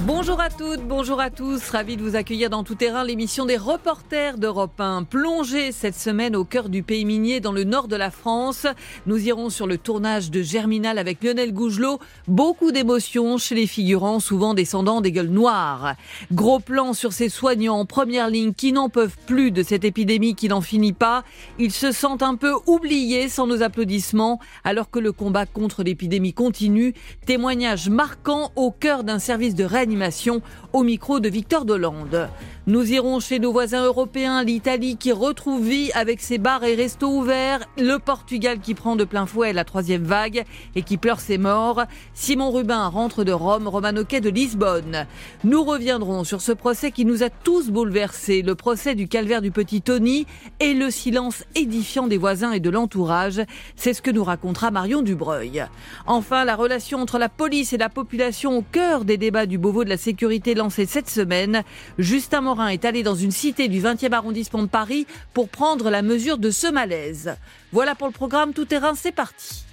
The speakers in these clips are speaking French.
Bonjour à toutes, bonjour à tous. Ravi de vous accueillir dans Tout Terrain, l'émission des reporters d'Europe 1. Plongée cette semaine au cœur du pays minier dans le nord de la France. Nous irons sur le tournage de Germinal avec Lionel Gougelot. Beaucoup d'émotions chez les figurants, souvent descendants des gueules noires. Gros plan sur ces soignants en première ligne qui n'en peuvent plus de cette épidémie qui n'en finit pas. Ils se sentent un peu oubliés sans nos applaudissements alors que le combat contre l'épidémie continue. Témoignage marquant au cœur d'un service de au micro de Victor Dolande. Nous irons chez nos voisins européens, l'Italie qui retrouve vie avec ses bars et restos ouverts, le Portugal qui prend de plein fouet la troisième vague et qui pleure ses morts. Simon Rubin rentre de Rome, Romano de Lisbonne. Nous reviendrons sur ce procès qui nous a tous bouleversés, le procès du calvaire du petit Tony et le silence édifiant des voisins et de l'entourage. C'est ce que nous racontera Marion Dubreuil. Enfin, la relation entre la police et la population au cœur des débats du Beauvau de la sécurité lancés cette semaine. Justin Morin est allé dans une cité du 20e arrondissement de Paris pour prendre la mesure de ce malaise. Voilà pour le programme Tout Terrain, c'est parti.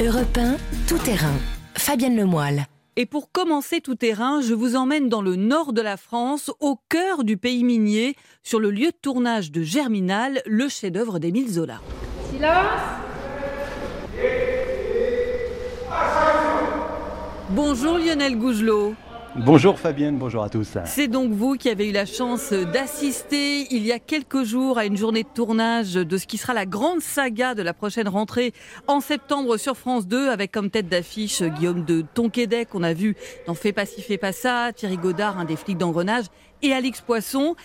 Europe 1, Tout Terrain. Fabienne Lemoyle. Et pour commencer tout terrain, je vous emmène dans le nord de la France, au cœur du pays minier, sur le lieu de tournage de Germinal, le chef-d'œuvre d'Émile Zola. Silence Bonjour Lionel Gougelot. Bonjour Fabienne, bonjour à tous. C'est donc vous qui avez eu la chance d'assister il y a quelques jours à une journée de tournage de ce qui sera la grande saga de la prochaine rentrée en septembre sur France 2 avec comme tête d'affiche Guillaume de Tonquédec qu'on a vu dans Fais pas ci, fais pas ça, Thierry Godard, un des flics d'engrenage et Alix Poisson.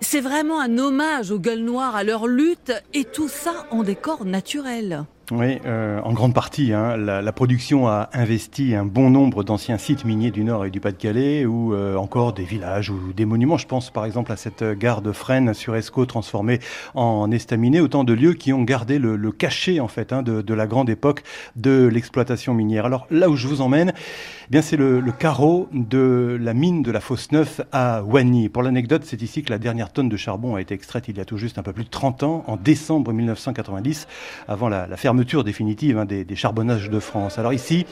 C'est vraiment un hommage aux gueules noires, à leur lutte et tout ça en décor naturel. Oui, euh, en grande partie. Hein, la, production a investi un bon nombre d'anciens sites miniers du Nord et du Pas-de-Calais, ou euh, encore des villages ou des monuments. Je pense par exemple à cette gare de Fresnes sur Escaut transformée en estaminet. Autant de lieux qui ont gardé le, cachet en fait hein, de, la grande époque de l'exploitation minière. Alors là où je vous emmène, eh bien c'est le, carreau de la mine de la Fosse Neuf à Wagny. Pour l'anecdote, c'est ici que la dernière tonne de charbon a été extraite il y a tout juste un peu plus de 30 ans, en décembre 1990, avant la, la fermeture fermeture définitive hein, des, charbonnages de France. Alors ici,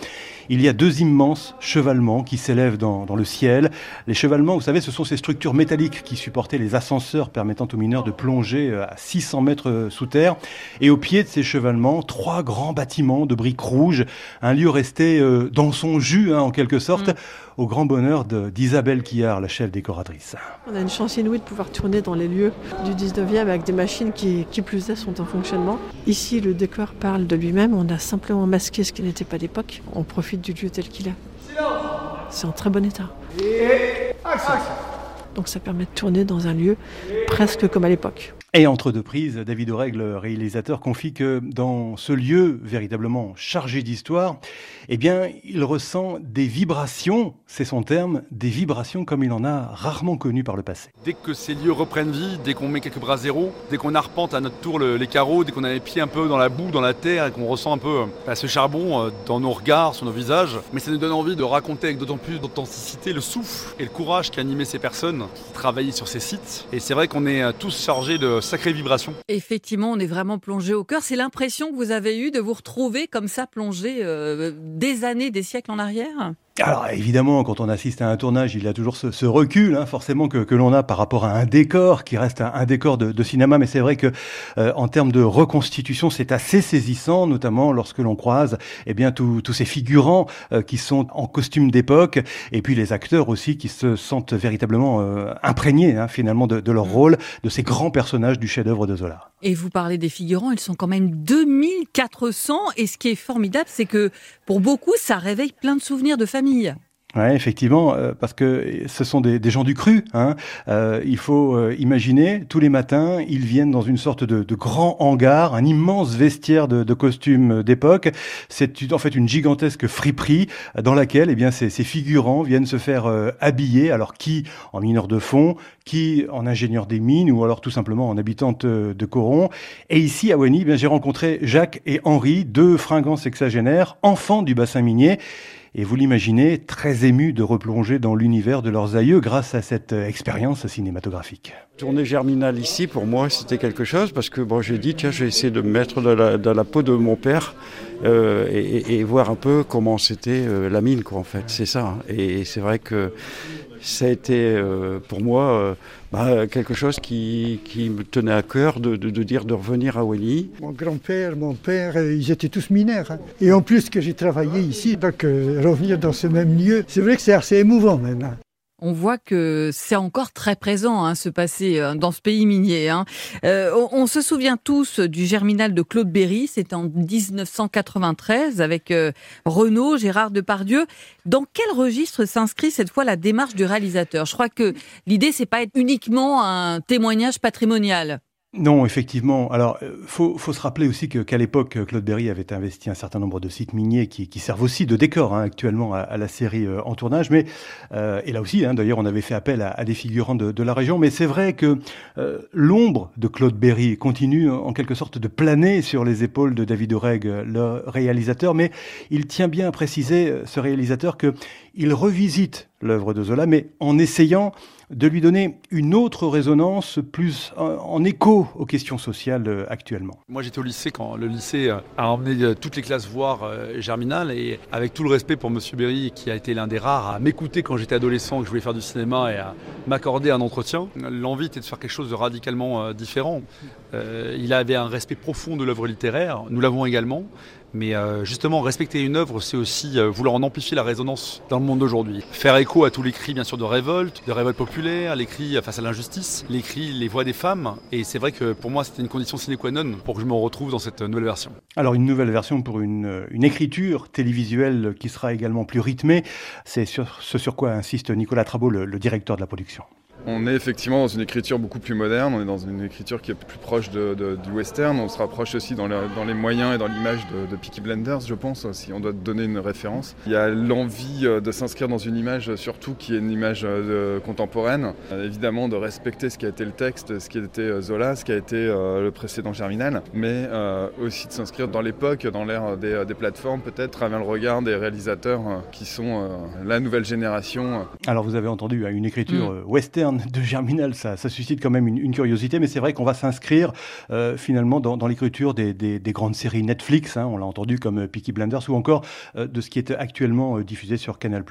il y a deux immenses chevalements qui s'élèvent dans, le ciel. Les chevalements, vous savez, ce sont ces structures métalliques qui supportaient les ascenseurs permettant aux mineurs de plonger euh, à 600 mètres euh, sous terre. Et au pied de ces chevalements, trois grands bâtiments de briques rouges, un lieu resté euh, dans son jus, hein, en quelque sorte, mmh. Au grand bonheur d'Isabelle Quillard, la chef décoratrice. On a une chance inouïe de pouvoir tourner dans les lieux du 19e avec des machines qui, qui plus est, sont en fonctionnement. Ici, le décor parle de lui-même. On a simplement masqué ce qui n'était pas l'époque. On profite du lieu tel qu'il est. C'est en très bon état. Et action. Donc ça permet de tourner dans un lieu presque comme à l'époque. Et entre deux prises, David Oregle, réalisateur, confie que dans ce lieu véritablement chargé d'histoire, eh bien, il ressent des vibrations, c'est son terme, des vibrations comme il en a rarement connues par le passé. Dès que ces lieux reprennent vie, dès qu'on met quelques bras zéro, dès qu'on arpente à notre tour le, les carreaux, dès qu'on a les pieds un peu dans la boue, dans la terre, et qu'on ressent un peu bah, ce charbon dans nos regards, sur nos visages, mais ça nous donne envie de raconter avec d'autant plus d'authenticité le souffle et le courage qui animait ces personnes qui travaillaient sur ces sites. Et c'est vrai qu'on est tous chargés de sacrées vibrations. Effectivement, on est vraiment plongé au cœur. C'est l'impression que vous avez eue de vous retrouver comme ça plongé euh, des années, des siècles en arrière? Alors évidemment, quand on assiste à un tournage, il y a toujours ce, ce recul, hein, forcément que, que l'on a par rapport à un décor qui reste un, un décor de, de, cinéma. Mais c'est vrai que euh, en termes de reconstitution, c'est assez saisissant, notamment lorsque l'on croise eh bien tous ces figurants euh, qui sont en costume d'époque, et puis les acteurs aussi qui se sentent véritablement euh, imprégnés hein, finalement de, de, leur rôle, de ces grands personnages du chef-d'œuvre de Zola. Et vous parlez des figurants, ils sont quand même 2400. Et ce qui est formidable, c'est que pour beaucoup, ça réveille plein de souvenirs de famille. Oui, effectivement, euh, parce que ce sont des, des gens du cru. Hein. Euh, il faut euh, imaginer, tous les matins, ils viennent dans une sorte de, de grand hangar, un immense vestiaire de, de costumes d'époque. C'est en fait une gigantesque friperie dans laquelle eh bien, ces, ces figurants viennent se faire euh, habiller, alors qui en mineur de fond, qui en ingénieur des mines, ou alors tout simplement en habitante de Coron. Et ici, à Wany, eh j'ai rencontré Jacques et Henri, deux fringants sexagénaires, enfants du bassin minier, et vous l'imaginez, très émus de replonger dans l'univers de leurs aïeux grâce à cette expérience cinématographique. Tourner Germinal ici, pour moi, c'était quelque chose, parce que bon, j'ai dit, tiens, je vais essayer de me mettre dans la, peau de mon père euh, et, voir un peu comment c'était la mine, quoi, en fait. C'est ça. Hein. Et c'est vrai que ça a été pour moi bah, quelque chose qui, me tenait à cœur de, dire de revenir à Wally. Mon grand-père, mon père, ils étaient tous mineurs. Hein. Et en plus que j'ai travaillé ici, donc revenir dans ce même lieu, c'est vrai que c'est assez émouvant maintenant on voit que c'est encore très présent, hein, ce passé euh, dans ce pays minier. Hein. Euh, on, se souvient tous du Germinal de Claude Berry, c'était en 1993 avec euh, Renaud, Gérard Depardieu. Dans quel registre s'inscrit cette fois la démarche du réalisateur? Je crois que l'idée, c'est pas être uniquement un témoignage patrimonial. Non, effectivement. Alors, euh, faut, faut se rappeler aussi que qu'à l'époque, Claude Berry avait investi un certain nombre de sites miniers qui, qui servent aussi de décor hein, actuellement à, la série euh, en tournage. Mais euh, et là aussi, hein, d'ailleurs, on avait fait appel à, des figurants de, de, la région. Mais c'est vrai que l'ombre de Claude Berry continue en quelque sorte de planer sur les épaules de David Oreg, le réalisateur. Mais il tient bien à préciser, ce réalisateur, que il revisite l'œuvre de Zola, mais en essayant de lui donner une autre résonance plus en, écho aux questions sociales euh, actuellement. Moi j'étais au lycée quand le lycée euh, a emmené euh, toutes les classes voir Germinal et avec tout le respect pour Monsieur Berry qui a été l'un des rares à m'écouter quand j'étais adolescent que je voulais faire du cinéma et à m'accorder un entretien, l'envie était de faire quelque chose de radicalement différent. il avait un respect profond de l'œuvre littéraire, nous l'avons également. Mais euh, justement, respecter une œuvre, c'est aussi euh, vouloir en amplifier la résonance dans le monde d'aujourd'hui. Faire écho à tous les cris, bien sûr, de révolte, de révolte populaire, les cris face à l'injustice, les cris, les voix des femmes. Et c'est vrai que pour moi, c'était une condition sine qua non pour que je me retrouve dans cette nouvelle version. Alors, une nouvelle version pour une, écriture télévisuelle qui sera également plus rythmée. C'est ce sur quoi insiste Nicolas Trabot, le directeur de la production. On est effectivement dans une écriture beaucoup plus moderne, on est dans une écriture qui est plus proche de, du western, on se rapproche aussi dans, dans les moyens et dans l'image de, de, Peaky Blenders, je pense, si on doit donner une référence. Il y a l'envie euh, de s'inscrire dans une image surtout qui est une image euh, contemporaine, euh, évidemment de respecter ce qui a été le texte, ce qui a été Zola, ce qui a été le précédent Germinal, mais aussi de s'inscrire dans l'époque, dans l'ère des, des, plateformes, peut-être avec le regard des réalisateurs qui sont la nouvelle génération. Alors vous avez entendu hein, une écriture mm. western de Germinal, ça, suscite quand même une, curiosité, mais c'est vrai qu'on va s'inscrire euh, finalement dans, l'écriture des, grandes séries Netflix, hein, on l'a entendu comme euh, Peaky Blinders, ou encore euh, de ce qui est actuellement diffusé sur Canal+,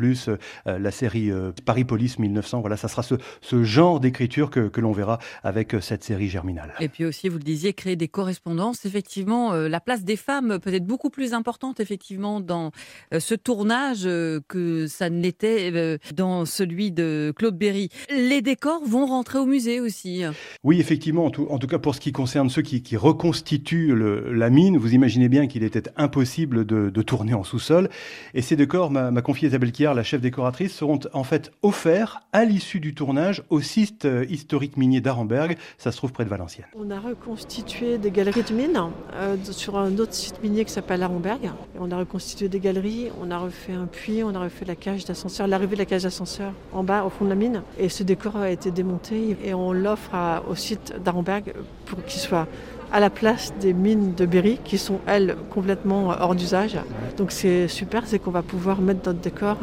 la série Paris Police 1900. Voilà, ça sera ce, genre d'écriture que, l'on verra avec cette série Germinal. Et puis aussi, vous le disiez, créer des correspondances. Effectivement, la place des femmes peut être beaucoup plus importante, effectivement, dans ce tournage que ça ne l'était dans celui de Claude Berry. Les décors vont rentrer au musée aussi. Oui, effectivement, en tout, cas pour ce qui concerne ceux qui, reconstituent la mine, vous imaginez bien qu'il était impossible de, tourner en sous-sol. Et ces décors, m'a confié Isabelle Kier, la chef décoratrice, seront en fait offerts à l'issue du tournage au site euh, historique minier d'Arenberg. Ça se trouve près de Valenciennes. On a reconstitué des galeries de mine euh, sur un autre site minier qui s'appelle Arenberg. On a reconstitué des galeries, on a refait un puits, on a refait la cage d'ascenseur, l'arrivée de la cage d'ascenseur en bas au fond de la mine. Et ce décor a été démonté et on l'offre au site d'Arenberg pour qu'il soit à la place des mines de Berry qui sont elles complètement hors d'usage. Donc c'est super, c'est qu'on va pouvoir mettre notre décor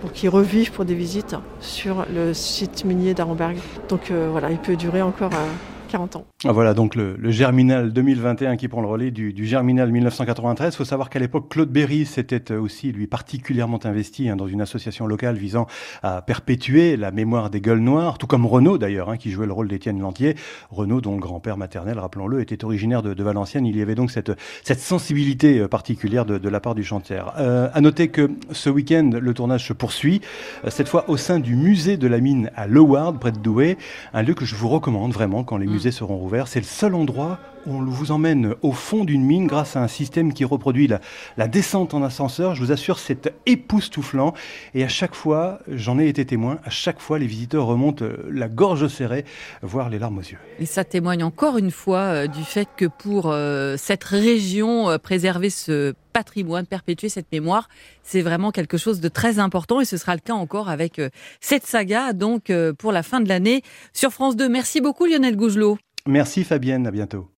pour qu'il revive pour des visites sur le site minier d'Arenberg. Donc euh, voilà, il peut durer encore euh, 40 ans. Ah, voilà donc le, Germinal 2021 qui prend le relais du, Germinal 1993. Il faut savoir qu'à l'époque, Claude Berry s'était aussi, lui, particulièrement investi hein, dans une association locale visant à perpétuer la mémoire des gueules noires, tout comme Renaud d'ailleurs, hein, qui jouait le rôle d'Étienne Lantier. Renaud, dont le grand-père maternel, rappelons-le, était originaire de, Valenciennes. Il y avait donc cette, cette sensibilité euh, particulière de, la part du chantier. Euh, à noter que ce week-end, le tournage se poursuit, euh, cette fois au sein du musée de la mine à Leward, près de Douai, un lieu que je vous recommande vraiment quand les musées seront rouverts. C'est le seul endroit on vous emmène au fond d'une mine grâce à un système qui reproduit la, descente en ascenseur. Je vous assure, c'est époustouflant. Et à chaque fois, j'en ai été témoin, à chaque fois, les visiteurs remontent euh, la gorge serrée, voire les larmes aux yeux. Et ça témoigne encore une fois euh, du fait que pour euh, cette région, préserver ce patrimoine, perpétuer cette mémoire, c'est vraiment quelque chose de très important et ce sera le cas encore avec cette saga donc pour la fin de l'année sur France 2. Merci beaucoup Lionel Gougelot. Merci Fabienne, à bientôt.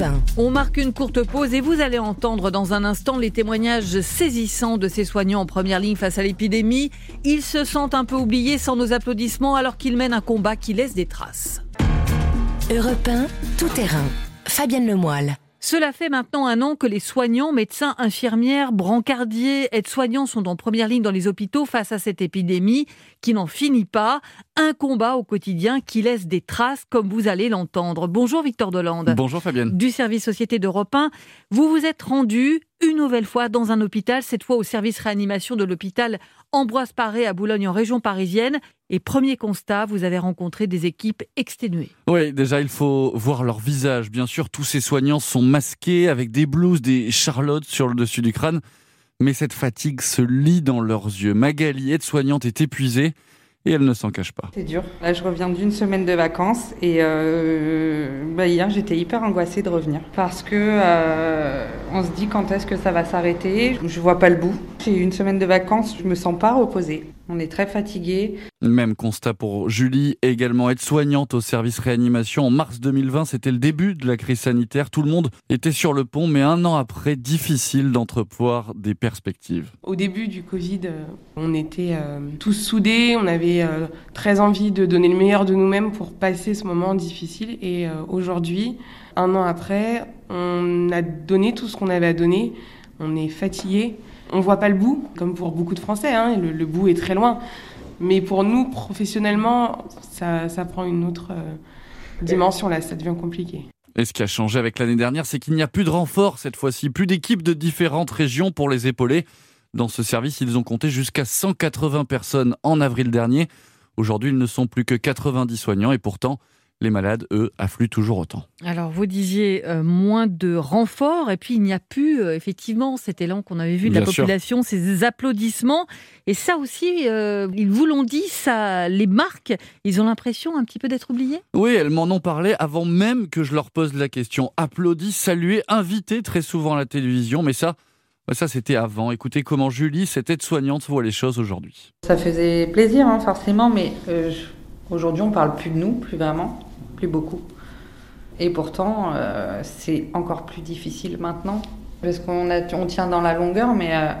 Europe On marque une courte pause et vous allez entendre dans un instant les témoignages saisissants de ces soignants en première ligne face à l'épidémie. Ils se sentent un peu oubliés sans nos applaudissements alors qu'ils mènent un combat qui laisse des traces. Europe tout terrain. Fabienne Lemoyle. Cela fait maintenant un an que les soignants, médecins, infirmières, brancardiers, aides-soignants sont en première ligne dans les hôpitaux face à cette épidémie qui n'en finit pas. Un combat au quotidien qui laisse des traces, comme vous allez l'entendre. Bonjour Victor Dolande. Bonjour Fabienne. Du service Société d'Europe 1. Vous vous êtes rendu une nouvelle fois dans un hôpital, cette fois au service réanimation de l'hôpital Ambroise Paré à Boulogne en région parisienne. Et premier constat, vous avez rencontré des équipes exténuées. Oui, déjà il faut voir leur visage. Bien sûr, tous ces soignants sont masqués avec des blouses, des charlottes sur le dessus du crâne. Mais cette fatigue se lit dans leurs yeux. Magali, aide-soignante, est épuisée et elle ne s'en cache pas. C'est dur. Là, je reviens d'une semaine de vacances et euh, bah, hier, j'étais hyper angoissée de revenir parce que euh, on se dit quand est-ce que ça va s'arrêter. Je vois pas le bout. J'ai une semaine de vacances, je me sens pas reposée. On est très fatigué. Même constat pour Julie, également aide-soignante au service réanimation. En mars 2020, c'était le début de la crise sanitaire. Tout le monde était sur le pont, mais un an après, difficile d'entrevoir des perspectives. Au début du Covid, euh, on était euh, tous soudés, on avait euh, très envie de donner le meilleur de nous-mêmes pour passer ce moment difficile. Et aujourd'hui, un an après, on a donné tout ce qu'on avait à donner. On est fatigué. On voit pas le bout, comme pour beaucoup de Français, hein, le, bout est très loin. Mais pour nous, professionnellement, ça, prend une autre euh, dimension, là, ça devient compliqué. Et ce qui a changé avec l'année dernière, c'est qu'il n'y a plus de renforts cette fois-ci, plus d'équipes de différentes régions pour les épauler. Dans ce service, ils ont compté jusqu'à 180 personnes en avril dernier. Aujourd'hui, ils ne sont plus que 90 soignants et pourtant, les malades, eux, affluent toujours autant. Alors, vous disiez euh, moins de renforts, et puis il n'y a plus, euh, effectivement, cet élan qu'on avait vu de la population, ces applaudissements. Et ça aussi, euh, ils vous l'ont dit, ça les marque. Ils ont l'impression un petit peu d'être oubliés? Oui, elles m'en ont parlé avant même que je leur pose la question. Applaudis, salués, invités très souvent à la télévision, mais ça, bah, ça, c'était avant. Écoutez comment Julie, cette aide-soignante, voit les choses aujourd'hui. Ça faisait plaisir, hein, forcément, mais aujourd'hui, on parle plus de nous, plus vraiment plus beaucoup. Et pourtant, euh, c'est encore plus difficile maintenant, parce qu'on on tient dans la longueur, mais euh,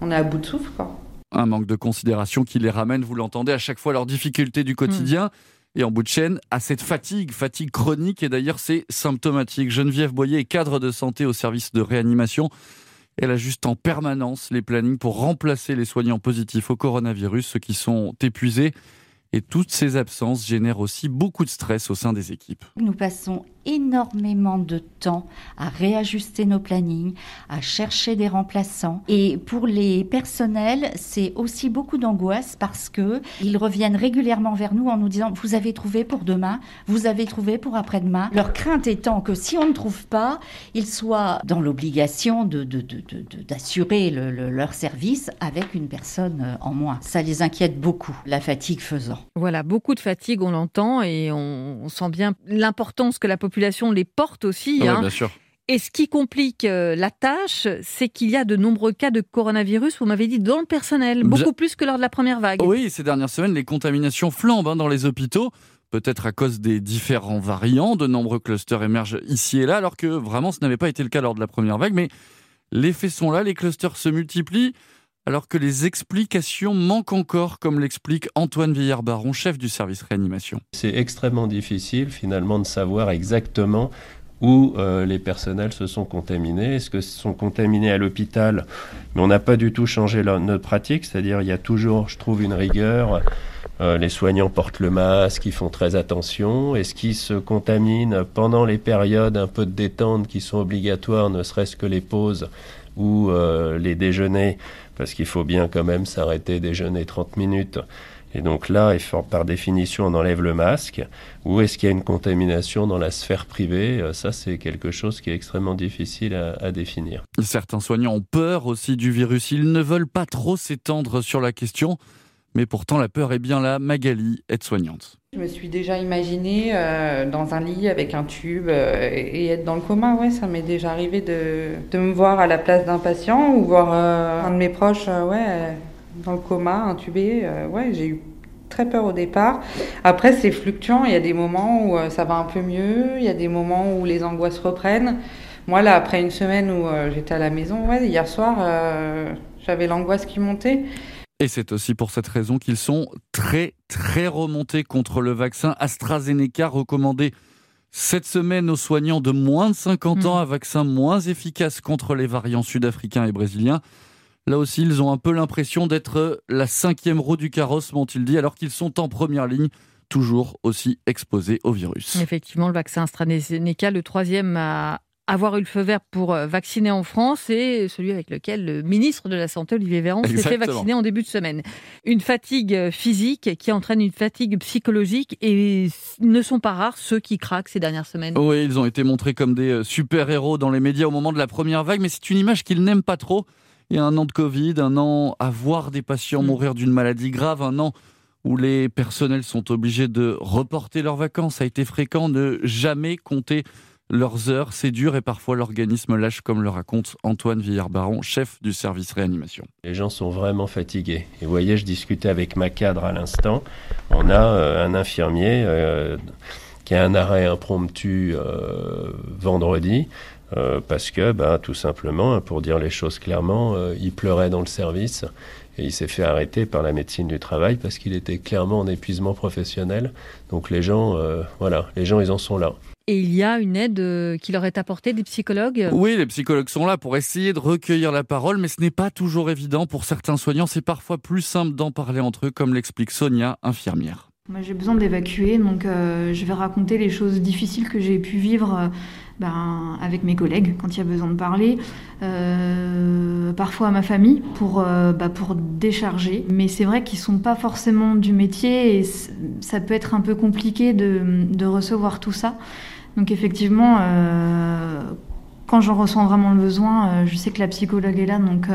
on est à bout de souffle. Quoi. Un manque de considération qui les ramène, vous l'entendez, à chaque fois leurs difficultés du quotidien. Et en bout de chaîne, à cette fatigue, fatigue chronique, et d'ailleurs c'est symptomatique. Geneviève Boyer est cadre de santé au service de réanimation. Elle ajuste en permanence les plannings pour remplacer les soignants positifs au coronavirus, ceux qui sont épuisés et toutes ces absences génèrent aussi beaucoup de stress au sein des équipes. Énormément de temps à réajuster nos plannings, à chercher des remplaçants. Et pour les personnels, c'est aussi beaucoup d'angoisse parce que ils reviennent régulièrement vers nous en nous disant vous avez trouvé pour demain, vous avez trouvé pour après-demain. Leur crainte étant que si on ne trouve pas, ils soient dans l'obligation de, d'assurer leur service avec une personne euh, en moins. Ça les inquiète beaucoup, la fatigue faisant. Voilà, beaucoup de fatigue, on l'entend et on, sent bien l'importance que la population les porte aussi. Ah hein. bien sûr. Et ce qui complique euh, la tâche, c'est qu'il y a de nombreux cas de coronavirus, vous m'avez dit, dans le personnel, beaucoup plus que lors de la première vague. Oui, ces dernières semaines, les contaminations flambent hein, dans les hôpitaux, peut-être à cause des différents variants. De nombreux clusters émergent ici et là, alors que vraiment ce n'avait pas été le cas lors de la première vague. Mais les faits sont là, les clusters se multiplient alors que les explications manquent encore, comme l'explique Antoine Villard-Baron, chef du service réanimation. C'est extrêmement difficile finalement de savoir exactement où euh, les personnels se sont contaminés. Est-ce se sont contaminés à l'hôpital? Mais on n'a pas du tout changé notre pratique, c'est-à-dire il y a toujours, je trouve, une rigueur. Euh, les soignants portent le masque, ils font très attention. Est-ce qu'ils se contaminent pendant les périodes un peu de détente qui sont obligatoires, ne serait-ce que les pauses ou euh, les déjeuners parce qu'il faut bien quand même s'arrêter, déjeuner 30 minutes. Et donc là, par définition, on enlève le masque. Ou est-ce qu'il y a une contamination dans la sphère privée? Euh, Ça, c'est quelque chose qui est extrêmement difficile à, à, définir. Certains soignants ont peur aussi du virus. Ils ne veulent pas trop s'étendre sur la question. Mais pourtant, la peur est bien là. Magali, aide-soignante. Je me suis déjà imaginée euh, dans un lit avec un tube euh, et, être dans le coma. Ouais, ça m'est déjà arrivé de, de, me voir à la place d'un patient ou voir euh, un de mes proches ouais, dans le coma, intubé. ouais, j'ai eu très peur au départ. Après, c'est fluctuant. Il y a des moments où ça va un peu mieux. Il y a des moments où les angoisses reprennent. Moi, là, après une semaine où j'étais à la maison, ouais, hier soir, j'avais l'angoisse qui montait. Et c'est aussi pour cette raison qu'ils sont très très remontés contre le vaccin AstraZeneca recommandé Cette semaine, aux soignants de moins de 50 Mm. ans, un vaccin moins efficace contre les variants sud-africains et brésiliens. Là aussi, ils ont un peu l'impression d'être la cinquième roue du carrosse, m'ont-ils dit, alors qu'ils sont en première ligne, toujours aussi exposés au virus. Effectivement, le vaccin AstraZeneca, le troisième à avoir eu le feu vert pour euh, vacciner en France et celui avec lequel le ministre de la Santé, Olivier Véran, s'est fait vacciner en début de semaine. Une fatigue euh, physique qui entraîne une fatigue psychologique et ne sont pas rares ceux qui craquent ces dernières semaines. Oui, ils ont été montrés comme des euh, super-héros dans les médias au moment de la première vague, mais c'est une image qu'ils n'aiment pas trop. Il y a un an de Covid, un an à voir des patients Mm. mourir d'une maladie grave, un an où les personnels sont obligés de reporter leurs vacances. Ça a été fréquent, ne jamais compter leurs heures. C'est dur et parfois l'organisme lâche, comme le raconte Antoine Villard-Baron, chef du service réanimation. Les gens sont vraiment fatigués. Et vous voyez, je discutais avec ma cadre à l'instant. On a euh, un infirmier euh, qui a un arrêt impromptu euh, vendredi. parce que, ben, tout simplement, pour dire les choses clairement, il pleurait dans le service et il s'est fait arrêter par la médecine du travail parce qu'il était clairement en épuisement professionnel. Donc les gens, voilà, les gens, ils en sont là. Et il y a une aide euh, qui leur est apportée des psychologues? Oui, les psychologues sont là pour essayer de recueillir la parole, mais ce n'est pas toujours évident. Pour certains soignants, c'est parfois plus simple d'en parler entre eux, comme l'explique Sonia, infirmière. Moi, j'ai besoin d'évacuer, donc euh, je vais raconter les choses difficiles que j'ai pu vivre euh, ben, avec mes collègues quand il y a besoin de parler, euh, parfois à ma famille pour, euh, bah, pour décharger. Mais c'est vrai qu'ils sont pas forcément du métier et ça peut être un peu compliqué de, de recevoir tout ça. Donc effectivement, euh, quand j'en ressens vraiment le besoin, euh, je sais que la psychologue est là, donc euh,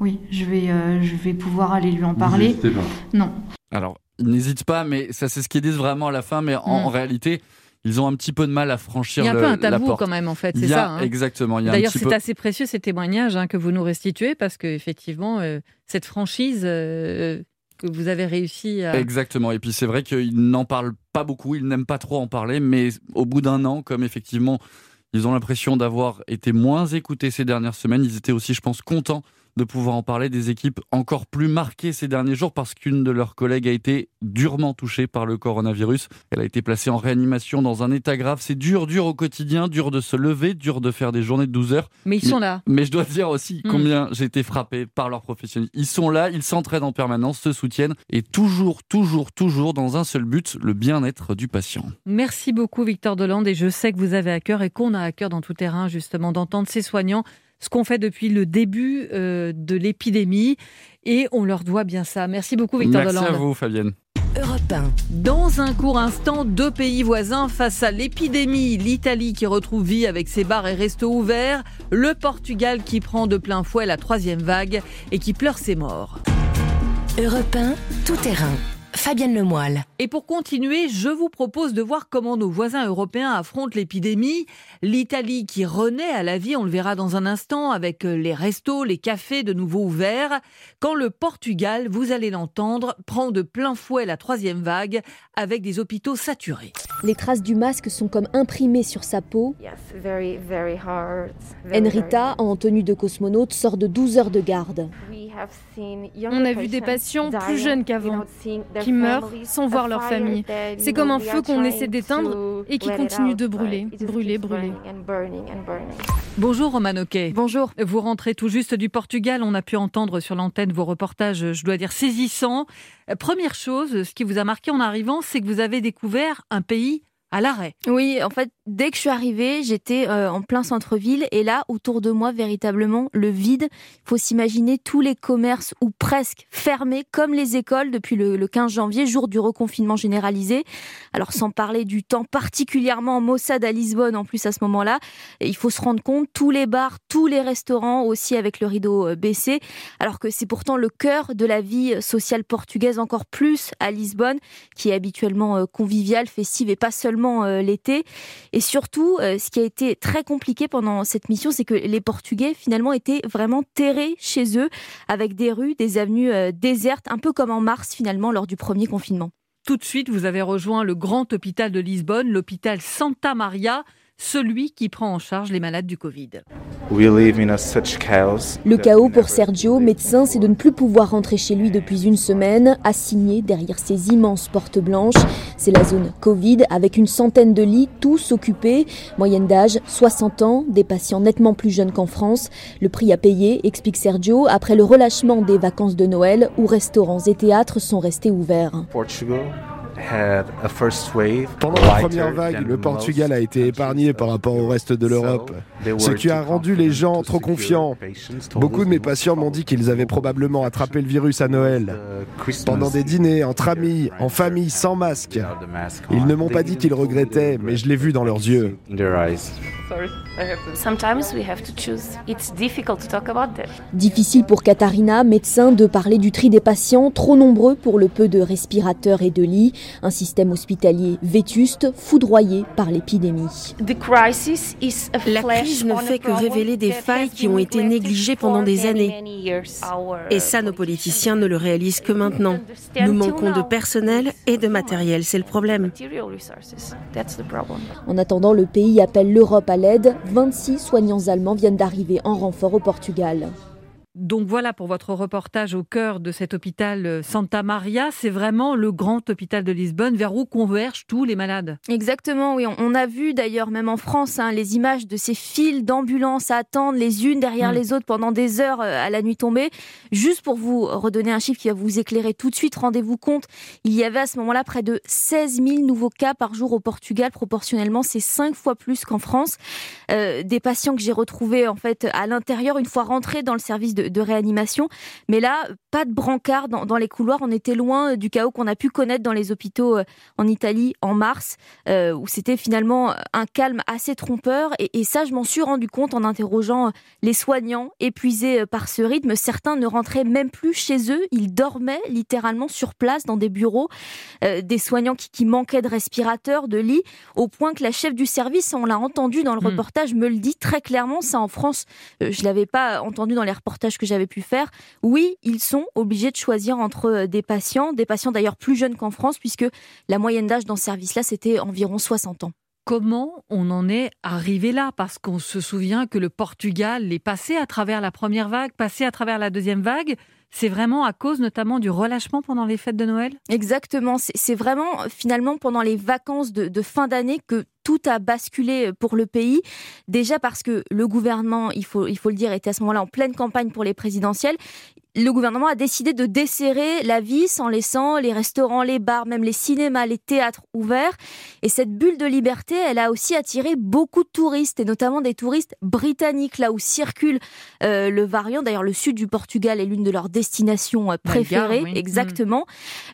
oui, je vais, euh, je vais pouvoir aller lui en parler. Non. Alors, ils n'hésitent pas, mais ça c'est ce qu'ils disent vraiment à la fin, mais en, Mm. en réalité, ils ont un petit peu de mal à franchir Il y a un le- peu un la tabou porte. quand même en fait, c'est ça. hein. Exactement, D'ailleurs, c'est peu... assez précieux ces témoignages hein, que vous nous restituez parce que effectivement, euh, cette franchise euh, que vous avez réussi à. Exactement. Et puis c'est vrai qu'ils n'en parlent pas beaucoup, ils n'aiment pas trop en parler, mais au bout d'un an, comme effectivement ils ont l'impression d'avoir été moins écoutés ces dernières semaines, ils étaient aussi, je pense, contents de pouvoir en parler des équipes encore plus marquées ces derniers jours parce qu'une de leurs collègues a été durement touchée par le coronavirus. Elle a été placée en réanimation dans un état grave. C'est dur, dur au quotidien, dur de se lever, dur de faire des journées de 12 heures. Mais ils sont là. Mais je dois dire aussi Mm. combien j'ai été frappé par leurs professionnels. Ils sont là, ils s'entraident en permanence, se soutiennent et toujours, toujours, toujours dans un seul but, le bien-être du patient. Merci beaucoup Victor Delande et je sais que vous avez à cœur et qu'on a à cœur dans tout terrain justement d'entendre ces soignants ce qu'on fait depuis le début euh, de l'épidémie et on leur doit bien ça. Merci beaucoup Victor Merci Delande. à vous, Fabienne. Europe 1. Dans un court instant, deux pays voisins face à l'épidémie. L'Italie qui retrouve vie avec ses bars et restos ouverts. Le Portugal qui prend de plein fouet la troisième vague et qui pleure ses morts. Europe 1, tout terrain. Fabienne Lemoyle. Et pour continuer, je vous propose de voir comment nos voisins européens affrontent l'épidémie. L'Italie qui renaît à la vie, on le verra dans un instant, avec les restos, les cafés de nouveau ouverts. Quand le Portugal, vous allez l'entendre, prend de plein fouet la troisième vague avec des hôpitaux saturés. Les traces du masque sont comme imprimées sur sa peau. Enrita, en tenue de cosmonaute, sort de 12 heures de garde. On a vu des patients plus jeunes qu'avant, qui meurent sans voir leur famille. C'est comme un feu qu'on essaie d'éteindre et qui continue de brûler, brûler, brûler. Bonjour Roman Oquet. Bonjour. Vous rentrez tout juste du Portugal. On a pu entendre sur l'antenne vos reportages, je dois dire, saisissants. Euh, Première chose, ce qui vous a marqué en arrivant, c'est que vous avez découvert un pays à l'arrêt. Oui, en fait, dès que je suis arrivée, j'étais euh, en plein centre-ville et là, autour de moi, véritablement, le vide. Il faut s'imaginer tous les commerces ou presque fermés, comme les écoles depuis le, le 15 janvier, jour du reconfinement généralisé. Alors, sans parler du temps particulièrement maussade à Lisbonne, en plus à ce moment-là, il faut se rendre compte, tous les bars, tous les restaurants aussi avec le rideau euh, baissé, alors que c'est pourtant le cœur de la vie sociale portugaise, encore plus à Lisbonne, qui est habituellement euh, conviviale, festive et pas seulement l'été. Surtout, euh, ce qui a été très compliqué pendant cette mission, c'est que les Portugais finalement étaient vraiment terrés chez eux, avec des rues, des avenues euh, désertes, un peu comme en mars finalement lors du premier confinement. Tout de suite, vous avez rejoint le grand hôpital de Lisbonne, l'hôpital Santa Maria. celui qui prend en charge les malades du Covid. Le chaos pour Sergio, médecin, c'est de ne plus pouvoir rentrer chez lui depuis une semaine, assigné derrière ses immenses portes blanches. C'est la zone Covid avec une centaine de lits, tous occupés. Moyenne d'âge 60 ans, des patients nettement plus jeunes qu'en France. Le prix à payer, explique Sergio, après le relâchement des vacances de Noël où restaurants et théâtres sont restés ouverts. Pendant la première vague, le Portugal a été épargné par rapport au reste de l'Europe, ce qui a rendu les gens trop confiants. Beaucoup de mes patients m'ont dit qu'ils avaient probablement attrapé le virus à Noël, pendant des dîners, entre amis, en famille, sans masque. Ils ne m'ont pas dit qu'ils regrettaient, mais je l'ai vu dans leurs yeux. Difficile pour Katharina, médecin, de parler du tri des patients, trop nombreux pour le peu de respirateurs et de lits. Un système hospitalier vétuste, foudroyé par l'épidémie. La crise ne fait que révéler des failles qui ont été négligées pendant des années. Et ça, nos politiciens ne le réalisent que maintenant. Nous manquons de personnel et de matériel, c'est le problème. En attendant, le pays appelle l'Europe à l'aide. 26 soignants allemands viennent d'arriver en renfort au Portugal. Donc voilà pour votre reportage au cœur de cet hôpital euh, Santa Maria. C'est vraiment le grand hôpital de Lisbonne vers où convergent tous les malades. Exactement, oui. On a vu d'ailleurs, même en France, hein, les images de ces files d'ambulances à attendre les unes derrière mm. les autres pendant des heures euh, à la nuit tombée. Juste pour vous redonner un chiffre qui va vous éclairer tout de suite, rendez-vous compte, il y avait à ce moment-là près de 16 000 nouveaux cas par jour au Portugal. Proportionnellement, c'est cinq fois plus qu'en France. Euh, des patients que j'ai retrouvés en fait à l'intérieur une fois rentrés dans le service de de, réanimation. Mais là, pas de brancard dans, les couloirs. On était loin du chaos qu'on a pu connaître dans les hôpitaux euh, en Italie en mars, euh, où c'était finalement un calme assez trompeur. Et, ça, je m'en suis rendu compte en interrogeant les soignants épuisés euh, par ce rythme. Certains ne rentraient même plus chez eux. Ils dormaient littéralement sur place dans des bureaux. des soignants qui, manquaient de respirateurs, de lits, au point que la chef du service, on l'a entendu dans le hmm. reportage, me le dit très clairement. Ça, en France, je l'avais pas entendu dans les reportages que j'avais pu faire, oui, ils sont obligés de choisir entre euh, des patients, des patients d'ailleurs plus jeunes qu'en France, puisque la moyenne d'âge dans ce service-là, c'était environ 60 ans. Comment on en est arrivé là? Parce qu'on se souvient que le Portugal est passé à travers la première vague, passé à travers la deuxième vague. C'est vraiment à cause notamment du relâchement pendant les fêtes de Noël? Exactement. C'est vraiment finalement pendant les vacances de, fin d'année que tout a basculé pour le pays. Déjà parce que le gouvernement, il faut, il faut le dire, était à ce moment-là en pleine campagne pour les présidentielles le gouvernement a décidé de desserrer la vis en laissant les restaurants, les bars, même les cinémas, les théâtres ouverts. Et cette bulle de liberté, elle a aussi attiré beaucoup de touristes, et notamment des touristes britanniques, là où circule euh, le variant. D'ailleurs, le sud du Portugal est l'une de leurs destinations euh, préférées, exactement.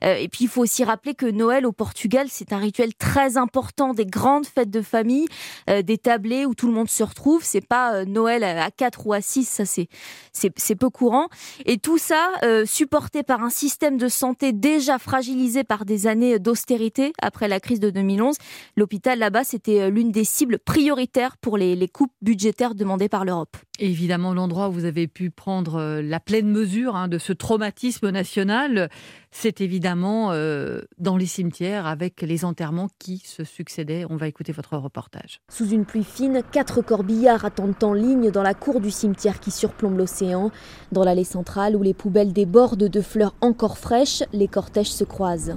Euh, et puis, il faut aussi rappeler que Noël au Portugal, c'est un rituel très important, des grandes fêtes de famille, des tablés où tout le monde se retrouve. C'est pas Noël à 4 ou à 6, ça c'est c'est peu courant. Et tout ça euh, supporté par un système de santé déjà fragilisé par des années d'austérité après la crise de 2011. L'hôpital là-bas, c'était euh, l'une des cibles prioritaires pour les, les coupes budgétaires demandées par l'Europe. Évidemment, l'endroit où vous avez pu prendre euh, la pleine mesure hein, de ce traumatisme national, c'est évidemment euh, dans les cimetières avec les enterrements qui se succédaient. On va écouter votre reportage. Sous une pluie fine, quatre corbillards attendent en ligne dans la cour du cimetière qui surplombe l'océan. Dans l'allée centrale où les poubelles débordent de fleurs encore fraîches, les cortèges se croisent.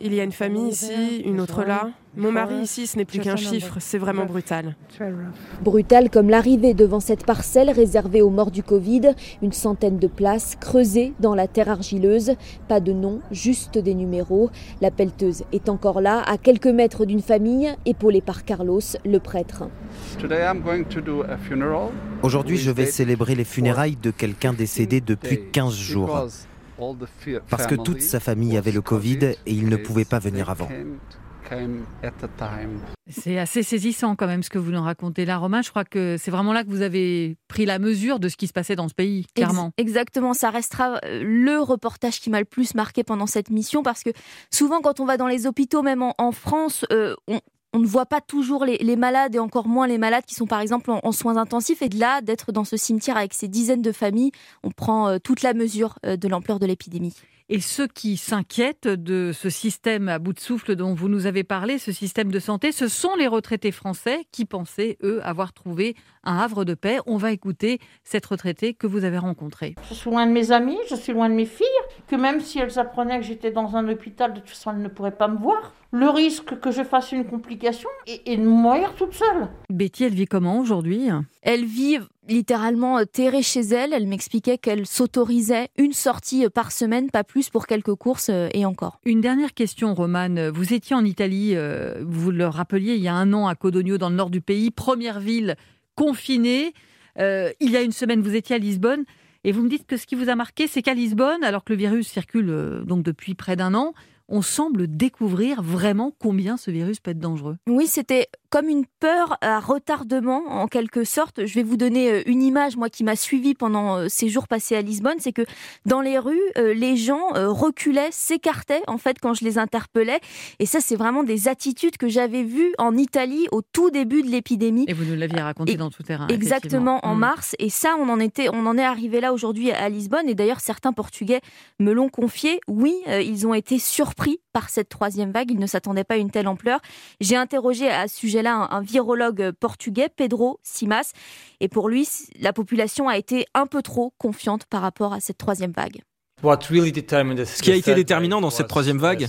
Il y a une famille ici, une autre là. Mon mari ici, ce n'est plus qu'un chiffre, c'est vraiment brutal. Brutal comme l'arrivée devant cette parcelle réservée aux morts du Covid, une centaine de places creusées dans la terre argileuse, pas de nom, juste des numéros. La pelleteuse est encore là, à quelques mètres d'une famille, épaulée par Carlos, le prêtre. Aujourd'hui, je vais célébrer les funérailles de quelqu'un décédé depuis 15 jours. Parce que toute sa famille avait le Covid et il ne pouvait pas venir avant. C'est assez saisissant quand même ce que vous nous racontez là, Romain. Je crois que c'est vraiment là que vous avez pris la mesure de ce qui se passait dans ce pays, clairement. exactement, ça restera euh, le reportage qui m'a le plus marqué pendant cette mission parce que souvent quand on va dans les hôpitaux, même en, France, euh, on, on ne voit pas toujours les, malades et encore moins les malades qui sont par exemple en, soins intensifs. Et de là, d'être dans ce cimetière avec ces dizaines de familles, on prend euh, toute la mesure de l'ampleur de l'épidémie. Et ceux qui s'inquiètent de ce système à bout de souffle dont vous nous avez parlé, ce système de santé, ce sont les retraités français qui pensaient, eux, avoir trouvé un havre de paix. On va écouter cette retraitée que vous avez rencontrée. Je suis loin de mes amis, je suis loin de mes filles, que même si elles apprenaient que j'étais dans un hôpital, de toute façon, elles ne pourraient pas me voir. Le risque que je fasse une complication et, de mourir toute seule. Betty, elle vit comment aujourd'hui? Elle vit littéralement euh, terrée chez elle. Elle m'expliquait qu'elle s'autorisait une sortie euh, par semaine, pas plus pour quelques courses euh, et encore. Une dernière question, Romane. Vous étiez en Italie, vous le rappeliez, il y a un an à Codogno, dans le nord du pays, première ville confinée. il y a une semaine, vous étiez à Lisbonne. Et vous me dites que ce qui vous a marqué, c'est qu'à Lisbonne, alors que le virus circule donc depuis près d'un an, on semble découvrir vraiment combien ce virus peut être dangereux. Oui, c'était comme une peur à retardement en quelque sorte. Je vais vous donner euh, une image, moi qui m'a suivi pendant euh, ces jours passés à Lisbonne, c'est que dans les rues, euh, les gens reculaient, s'écartaient en fait quand je les interpellais. Et ça, c'est vraiment des attitudes que j'avais vues en Italie au tout début de l'épidémie. Et vous nous l'aviez raconté dans tout terrain. Exactement, en mm. mars. Et ça, on en était, on en est arrivé là aujourd'hui à Lisbonne. Et d'ailleurs, certains Portugais me l'ont confié. Oui, ils ont été surpris par cette troisième vague. Ils ne s'attendaient pas à une telle ampleur. J'ai interrogé à ce sujet là un, virologue portugais, Pedro Simas. Et pour lui, la population a été un peu trop confiante par rapport à cette troisième vague. Ce qui a été déterminant dans cette troisième vague,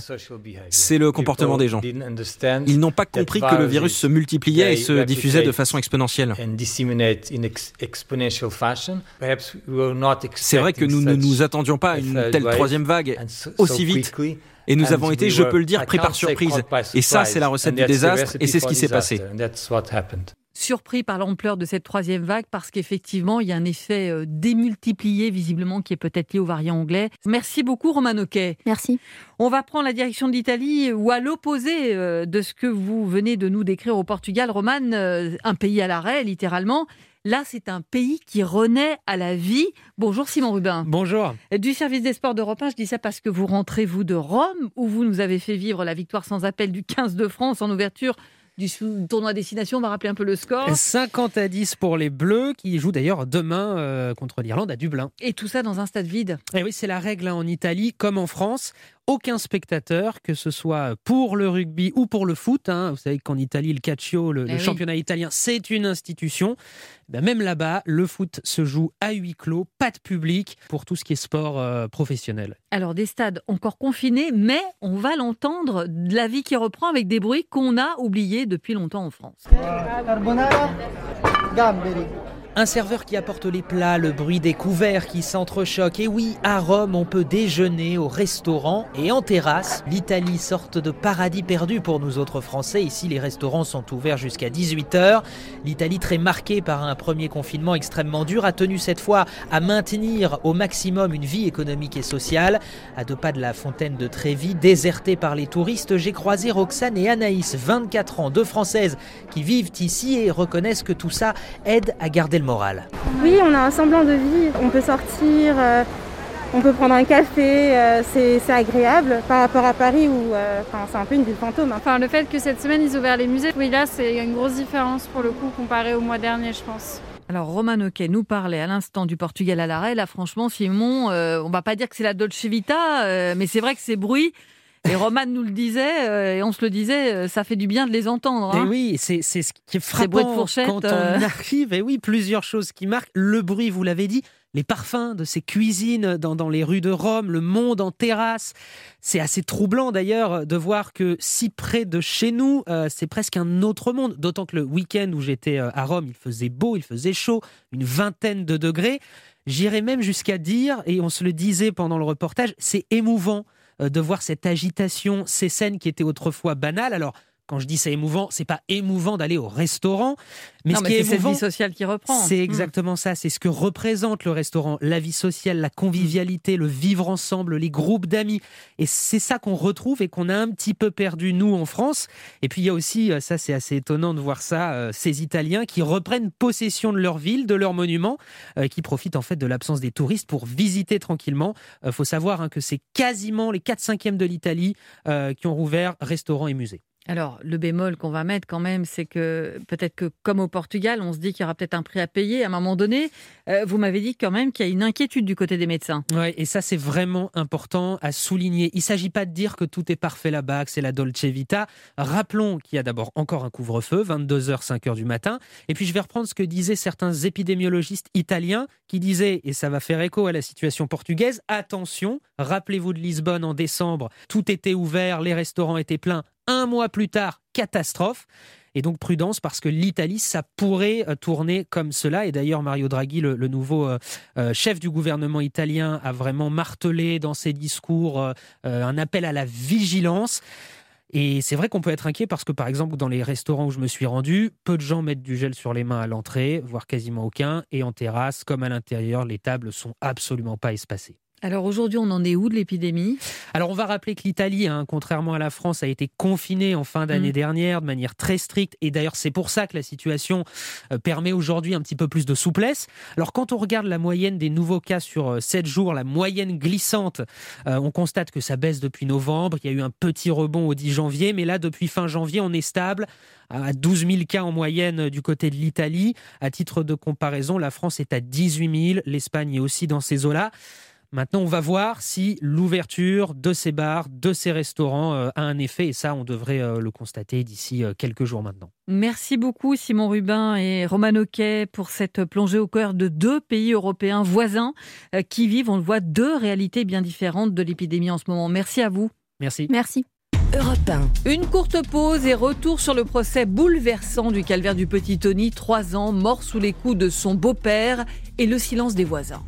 c'est le comportement des gens. Ils n'ont pas compris que le virus se multipliait et se diffusait de façon exponentielle. C'est vrai que nous ne nous attendions pas à une telle troisième vague aussi vite et nous avons été, je peux le dire, pris par surprise. Et ça, c'est la recette du désastre, et c'est ce qui s'est passé. Surpris par l'ampleur de cette troisième vague, parce qu'effectivement, il y a un effet euh, démultiplié, visiblement, qui est peut-être lié au variant anglais. Merci beaucoup, Roman Oquet. Merci. On va prendre la direction d'Italie, ou à l'opposé euh, de ce que vous venez de nous décrire au Portugal, Roman, euh, un pays à l'arrêt, littéralement. Là, c'est un pays qui renaît à la vie. Bonjour Simon Rubin. Bonjour. Du service des sports d'Europe 1, je dis ça parce que vous rentrez, vous, de Rome, où vous nous avez fait vivre la victoire sans appel du 15 de France en ouverture du tournoi destination. On va rappeler un peu le score. 50 à 10 pour les Bleus, qui jouent d'ailleurs demain euh, contre l'Irlande à Dublin. Et tout ça dans un stade vide. Et eh oui, c'est la règle hein, en Italie comme en France aucun spectateur, que ce soit pour le rugby ou pour le foot. Hein. Vous savez qu'en Italie, le calcio, le, eh championnat italien, c'est une institution. Ben même là-bas, le foot se joue à huis clos, pas de public pour tout ce qui est sport euh, professionnel. Alors des stades encore confinés, mais on va l'entendre, de la vie qui reprend avec des bruits qu'on a oubliés depuis longtemps en France. Carbonara, un serveur qui apporte les plats, le bruit des couverts qui s'entrechoquent. Et oui, à Rome, on peut déjeuner au restaurant et en terrasse. L'Italie sorte de paradis perdu pour nous autres Français. Ici, les restaurants sont ouverts jusqu'à 18h. L'Italie, très marquée par un premier confinement extrêmement dur, a tenu cette fois à maintenir au maximum une vie économique et sociale. À deux pas de la fontaine de Trévis, désertée par les touristes, j'ai croisé Roxane et Anaïs, 24 ans, deux Françaises qui vivent ici et reconnaissent que tout ça aide à garder le oui, on a un semblant de vie. On peut sortir, euh, on peut prendre un café, euh, c'est agréable par rapport à Paris où euh, c'est un peu une ville fantôme. Hein. Enfin, le fait que cette semaine ils ont ouvert les musées, oui, là c'est une grosse différence pour le coup comparé au mois dernier, je pense. Alors, Roman Oquet nous parlait à l'instant du Portugal à l'arrêt. Là, franchement, Simon, on va pas dire que c'est la Dolce Vita, mais c'est vrai que ces bruits, et Roman nous le disait, euh, et on se le disait, euh, ça fait du bien de les entendre. Et hein. oui, c'est ce qui est frappant de quand on euh. arrive. Et oui, plusieurs choses qui marquent. Le bruit, vous l'avez dit, les parfums de ces cuisines dans, dans, les rues de Rome, le monde en terrasse. C'est assez troublant d'ailleurs de voir que si près de chez nous, c'est presque un autre monde. D'autant que le week-end où j'étais à Rome, il faisait beau, il faisait chaud, une vingtaine de degrés. J'irais même jusqu'à dire, et on se le disait pendant le reportage, c'est émouvant de voir cette agitation, ces scènes qui étaient autrefois banales. Alors, quand je dis c'est émouvant, c'est pas émouvant d'aller au restaurant, mais ce qui est, cette vie sociale qui reprend. C'est hmm. exactement ça. C'est ce que représente le restaurant, la vie sociale, la convivialité, le vivre ensemble, les groupes d'amis. Et c'est ça qu'on retrouve et qu'on a un petit peu perdu nous en France. Et puis il y a aussi, euh, ça c'est assez étonnant de voir ça, euh, ces Italiens qui reprennent possession de leur ville, de leurs monuments, euh, qui profitent en fait de l'absence des touristes pour visiter tranquillement. Il faut savoir hein, que c'est quasiment les 4 5 de l'Italie qui ont rouvert restaurants et musées. Alors, le bémol qu'on va mettre quand même, c'est que peut-être que comme au Portugal, on se dit qu'il y aura peut-être un prix à payer à un moment donné. Euh, vous m'avez dit quand même qu'il y a une inquiétude du côté des médecins. Oui, et ça c'est vraiment important à souligner. Il ne s'agit pas de dire que tout est parfait là-bas, que c'est la Dolce Vita. Rappelons qu'il y a d'abord encore un couvre-feu, 22h, 5h du matin. Et puis je vais reprendre ce que disaient certains épidémiologistes italiens qui disaient, et ça va faire écho à la situation portugaise, attention, rappelez-vous de Lisbonne en décembre, tout était ouvert, les restaurants étaient pleins un mois plus tard, catastrophe. Et donc prudence parce que l'Italie, ça pourrait euh, tourner comme cela. Et d'ailleurs, Mario Draghi, le, nouveau euh, euh, chef du gouvernement italien, a vraiment martelé dans ses discours un appel à la vigilance. Et c'est vrai qu'on peut être inquiet parce que, par exemple, dans les restaurants où je me suis rendu, peu de gens mettent du gel sur les mains à l'entrée, voire quasiment aucun. Et en terrasse, comme à l'intérieur, les tables sont absolument pas espacées. Alors aujourd'hui, on en est où de l'épidémie? Alors on va rappeler que l'Italie, hein, contrairement à la France, a été confinée en fin d'année mm. dernière de manière très stricte. Et d'ailleurs, c'est pour ça que la situation euh, permet aujourd'hui un petit peu plus de souplesse. Alors quand on regarde la moyenne des nouveaux cas sur 7 euh, jours, la moyenne glissante, euh, on constate que ça baisse depuis novembre. Il y a eu un petit rebond au 10 janvier, mais là, depuis fin janvier, on est stable à 12 000 cas en moyenne du côté de l'Italie. À titre de comparaison, la France est à 18 000, l'Espagne est aussi dans ces eaux-là. Maintenant, on va voir si l'ouverture de ces bars, de ces restaurants euh, a un effet. Et ça, on devrait euh, le constater d'ici euh, quelques jours maintenant. Merci beaucoup, Simon Rubin et Roman Oquet, pour cette plongée au cœur de deux pays européens voisins qui vivent, on le voit, deux réalités bien différentes de l'épidémie en ce moment. Merci à vous. Merci. Merci. Europe Une courte pause et retour sur le procès bouleversant du calvaire du petit Tony, trois ans, mort sous les coups de son beau-père et le silence des voisins.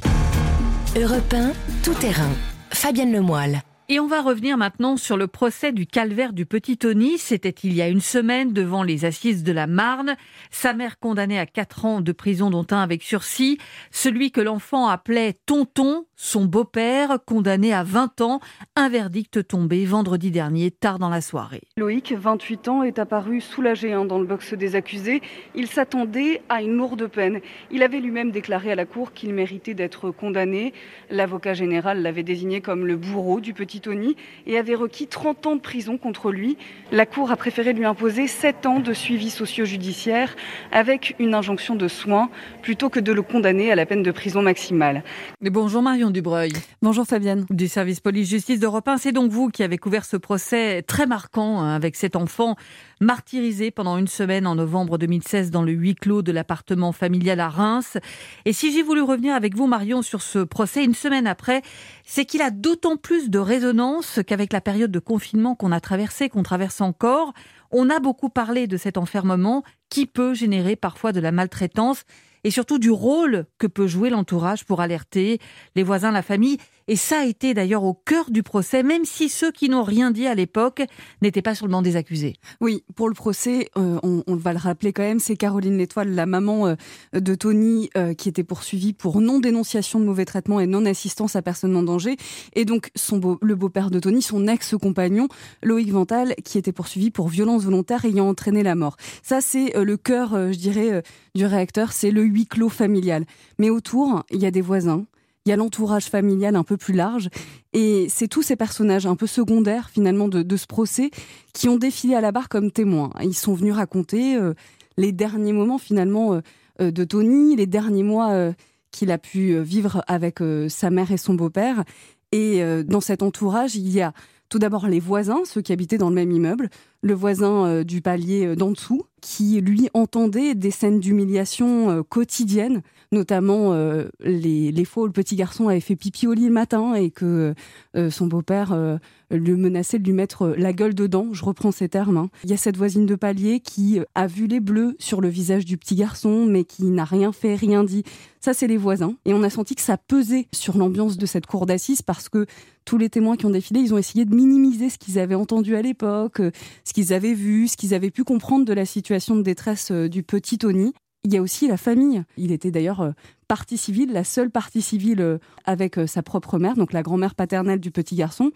Europe 1, tout terrain. Fabienne Lemoyle. Et on va revenir maintenant sur le procès du calvaire du petit Tony. C'était il y a une semaine devant les assises de la Marne. Sa mère condamnée à 4 ans de prison dont un avec sursis. Celui que l'enfant appelait Tonton son beau-père, condamné à 20 ans, un verdict tombé vendredi dernier, tard dans la soirée. Loïc, 28 ans, est apparu soulagé hein, dans le box des accusés. Il s'attendait à une lourde peine. Il avait lui-même déclaré à la cour qu'il méritait d'être condamné. L'avocat général l'avait désigné comme le bourreau du petit Tony et avait requis 30 ans de prison contre lui. La cour a préféré lui imposer 7 ans de suivi socio-judiciaire avec une injonction de soins plutôt que de le condamner à la peine de prison maximale. Mais bonjour Marion. Dubreuil. Bonjour Fabienne. Du service police-justice d'Europe 1. C'est donc vous qui avez couvert ce procès très marquant hein, avec cet enfant martyrisé pendant une semaine en novembre 2016 dans le huis clos de l'appartement familial à Reims. Et si j'ai voulu revenir avec vous, Marion, sur ce procès une semaine après, c'est qu'il a d'autant plus de résonance qu'avec la période de confinement qu'on a traversée, qu'on traverse encore, on a beaucoup parlé de cet enfermement qui peut générer parfois de la maltraitance et surtout du rôle que peut jouer l'entourage pour alerter les voisins, la famille. Et ça a été d'ailleurs au cœur du procès, même si ceux qui n'ont rien dit à l'époque n'étaient pas sur le banc des accusés. Oui, pour le procès, euh, on, va le rappeler quand même, c'est Caroline Létoile, la maman euh, de Tony, euh, qui était poursuivie pour non-dénonciation de mauvais traitements et non-assistance à personne en danger. Et donc son beau, le beau-père de Tony, son ex-compagnon, Loïc Vental, qui était poursuivi pour violence volontaire ayant entraîné la mort. Ça, c'est le cœur, je dirais, du réacteur, c'est le huis clos familial. Mais autour, il y a des voisins, il y a l'entourage familial un peu plus large. Et c'est tous ces personnages un peu secondaires finalement de, ce procès qui ont défilé à la barre comme témoins. Ils sont venus raconter euh, les derniers moments finalement euh, euh, de Tony, les derniers mois qu'il a pu vivre avec sa mère et son beau-père. Et dans cet entourage, il y a tout d'abord les voisins, ceux qui habitaient dans le même immeuble, le voisin du palier d'en dessous, qui lui entendait des scènes d'humiliation quotidiennes notamment euh, les, fois où le petit garçon avait fait pipi au lit le matin et que euh, son beau-père euh, lui menaçait de lui mettre la gueule dedans. Je reprends ces termes. Hein. Il y a cette voisine de palier qui a vu les bleus sur le visage du petit garçon, mais qui n'a rien fait, rien dit. Ça, c'est les voisins. Et on a senti que ça pesait sur l'ambiance de cette cour d'assises parce que tous les témoins qui ont défilé, ils ont essayé de minimiser ce qu'ils avaient entendu à l'époque, ce qu'ils avaient vu, ce qu'ils avaient pu comprendre de la situation de détresse du petit Tony. Il y a aussi la famille. Il était d'ailleurs euh, partie civile, la seule partie civile euh, avec euh, sa propre mère, donc la grand-mère paternelle du petit garçon.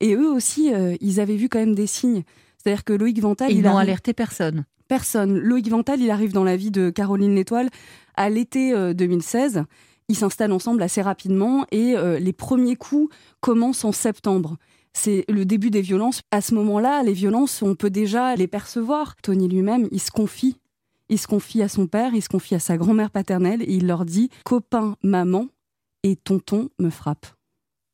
Et eux aussi, ils avaient vu quand même des signes. C'est-à-dire que Loïc Vental... Ils n'ont alerté personne. Personne. Loïc Vental, il arrive dans la vie de Caroline L'Étoile à l'été 2016. Ils s'installent ensemble assez rapidement et les premiers coups commencent en septembre. C'est le début des violences. À ce moment-là, les violences, on peut déjà les percevoir. Tony lui-même, il se confie. Il se confie à son père, il se confie à sa grand-mère paternelle et il leur dit Copain, maman et tonton me frappe.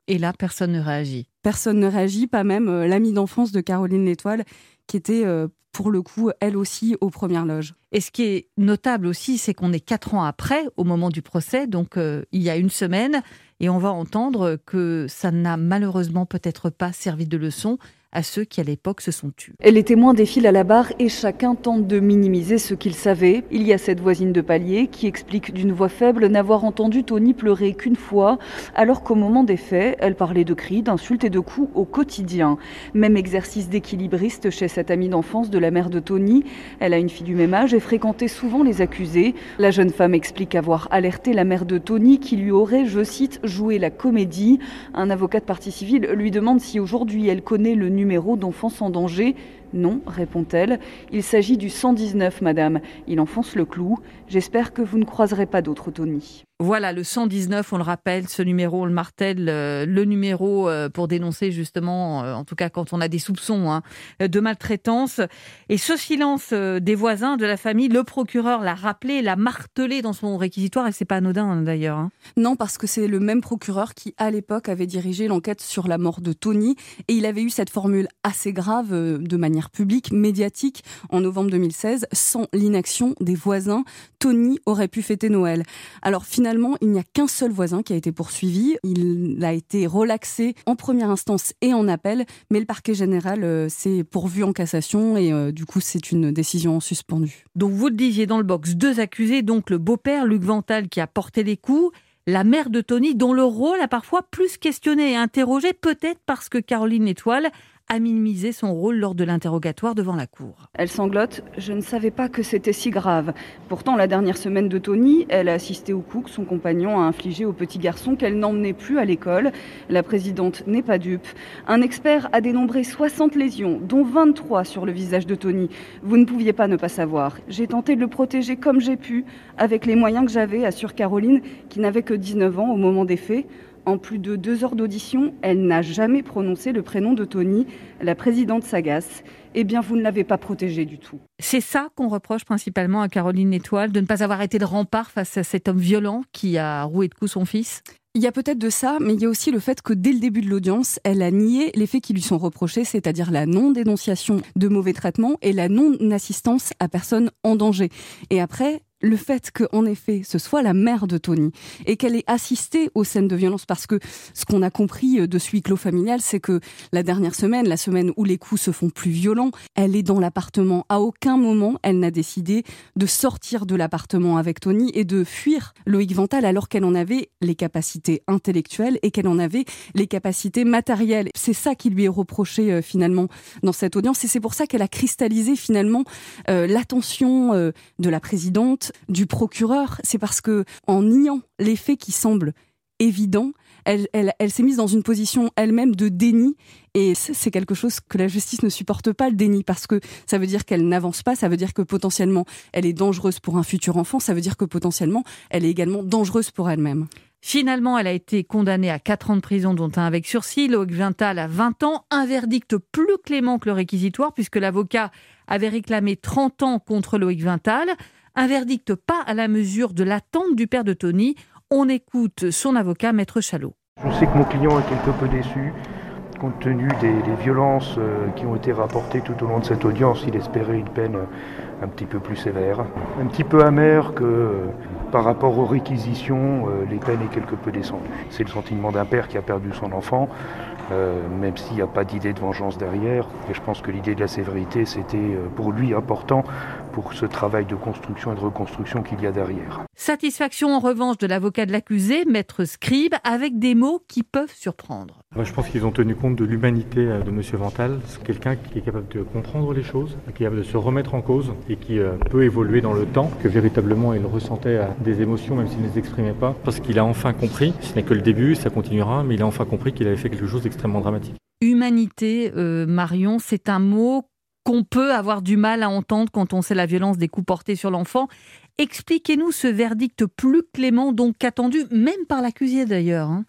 Et là, personne ne réagit. Personne ne réagit, pas même euh, l'amie d'enfance de Caroline L'Étoile, qui était euh, pour le coup, elle aussi, aux premières loges. Et ce qui est notable aussi, c'est qu'on est quatre ans après, au moment du procès, donc euh, il y a une semaine, et on va entendre que ça n'a malheureusement peut-être pas servi de leçon à ceux qui à l'époque se sont tués. Les témoins défilent à la barre et chacun tente de minimiser ce qu'il savait. Il y a cette voisine de palier qui explique d'une voix faible n'avoir entendu Tony pleurer qu'une fois, alors qu'au moment des faits, elle parlait de cris, d'insultes et de coups au quotidien. Même exercice d'équilibriste chez cette amie d'enfance de la mère de Tony. Elle a une fille du même âge et fréquentait souvent les accusés. La jeune femme explique avoir alerté la mère de Tony qui lui aurait, je cite, joué la comédie. Un avocat de partie civile lui demande si aujourd'hui elle connaît le numéro numéro d'enfance en danger non, répond-elle. Il s'agit du 119, madame. Il enfonce le clou. J'espère que vous ne croiserez pas d'autres Tony. Voilà, le 119, on le rappelle, ce numéro, on le martèle, euh, le numéro euh, pour dénoncer justement, euh, en tout cas quand on a des soupçons hein, de maltraitance. Et ce silence des voisins, de la famille, le procureur l'a rappelé, l'a martelé dans son réquisitoire, et c'est pas anodin hein, d'ailleurs. Hein. Non, parce que c'est le même procureur qui, à l'époque, avait dirigé l'enquête sur la mort de Tony, et il avait eu cette formule assez grave de manière publique, médiatique, en novembre 2016, sans l'inaction des voisins, Tony aurait pu fêter Noël. Alors finalement, il n'y a qu'un seul voisin qui a été poursuivi. Il a été relaxé en première instance et en appel, mais le parquet général euh, s'est pourvu en cassation et euh, du coup, c'est une décision suspendue. Donc vous le disiez dans le box, deux accusés, donc le beau-père Luc Vental qui a porté les coups la mère de Tony, dont le rôle a parfois plus questionné et interrogé, peut-être parce que Caroline Étoile a minimisé son rôle lors de l'interrogatoire devant la cour. Elle sanglote Je ne savais pas que c'était si grave. Pourtant, la dernière semaine de Tony, elle a assisté au coup que son compagnon a infligé au petit garçon qu'elle n'emmenait plus à l'école. La présidente n'est pas dupe. Un expert a dénombré 60 lésions, dont 23 sur le visage de Tony. Vous ne pouviez pas ne pas savoir. J'ai tenté de le protéger comme j'ai pu, avec les moyens que j'avais, assure Caroline, qui n'avait que 19 ans au moment des faits. En plus de deux heures d'audition, elle n'a jamais prononcé le prénom de Tony, la présidente s'agace. Eh bien, vous ne l'avez pas protégée du tout. C'est ça qu'on reproche principalement à Caroline Étoile, de ne pas avoir été de rempart face à cet homme violent qui a roué de coups son fils il y a peut-être de ça, mais il y a aussi le fait que dès le début de l'audience, elle a nié les faits qui lui sont reprochés, c'est-à-dire la non-dénonciation de mauvais traitements et la non-assistance à personne en danger. Et après, le fait qu'en effet ce soit la mère de Tony et qu'elle ait assisté aux scènes de violence parce que ce qu'on a compris euh, de ce huis clos familial c'est que la dernière semaine, la semaine où les coups se font plus violents, elle est dans l'appartement. À aucun moment elle n'a décidé de sortir de l'appartement avec Tony et de fuir Loïc Vental alors qu'elle en avait les capacités intellectuelles et qu'elle en avait les capacités matérielles. C'est ça qui lui est reproché euh, finalement dans cette audience et c'est pour ça qu'elle a cristallisé finalement euh, l'attention de la présidente du procureur, c'est parce que en niant les faits qui semblent évidents, elle, s'est mise dans une position elle-même de déni. Et c'est quelque chose que la justice ne supporte pas, le déni, parce que ça veut dire qu'elle n'avance pas, ça veut dire que potentiellement elle est dangereuse pour un futur enfant, ça veut dire que potentiellement elle est également dangereuse pour elle-même. Finalement, elle a été condamnée à 4 ans de prison, dont un avec sursis. Loïc Vintal à 20 ans. Un verdict plus clément que le réquisitoire, puisque l'avocat avait réclamé 30 ans contre Loïc Vintal. Un verdict pas à la mesure de l'attente du père de Tony. On écoute son avocat, Maître Chalot. Je sais que mon client est quelque peu déçu. Compte tenu des, violences euh, qui ont été rapportées tout au long de cette audience, il espérait une peine un petit peu plus sévère. Un petit peu amer que euh, par rapport aux réquisitions, euh, les peines est quelque peu descendues. C'est le sentiment d'un père qui a perdu son enfant. Euh, même s'il n'y a pas d'idée de vengeance derrière. Et je pense que l'idée de la sévérité, c'était euh, pour lui important pour ce travail de construction et de reconstruction qu'il y a derrière. Satisfaction en revanche de l'avocat de l'accusé, maître Scribe, avec des mots qui peuvent surprendre. je pense qu'ils ont tenu compte de l'humanité euh, de M. Vental. C'est quelqu'un qui est capable de comprendre les choses, qui est capable de se remettre en cause et qui peut évoluer dans le temps, que véritablement il ressentait des émotions même s'il ne les exprimait pas, parce qu'il a enfin compris, ce n'est que le début, ça continuera, mais il a enfin compris qu'il avait fait quelque chose extrêmement dramatique. Humanité, euh, Marion, c'est un mot qu'on peut avoir du mal à entendre quand on sait la violence des coups portés sur l'enfant. Expliquez-nous ce verdict plus clément, donc attendu même par l'accusé d'ailleurs. Hein.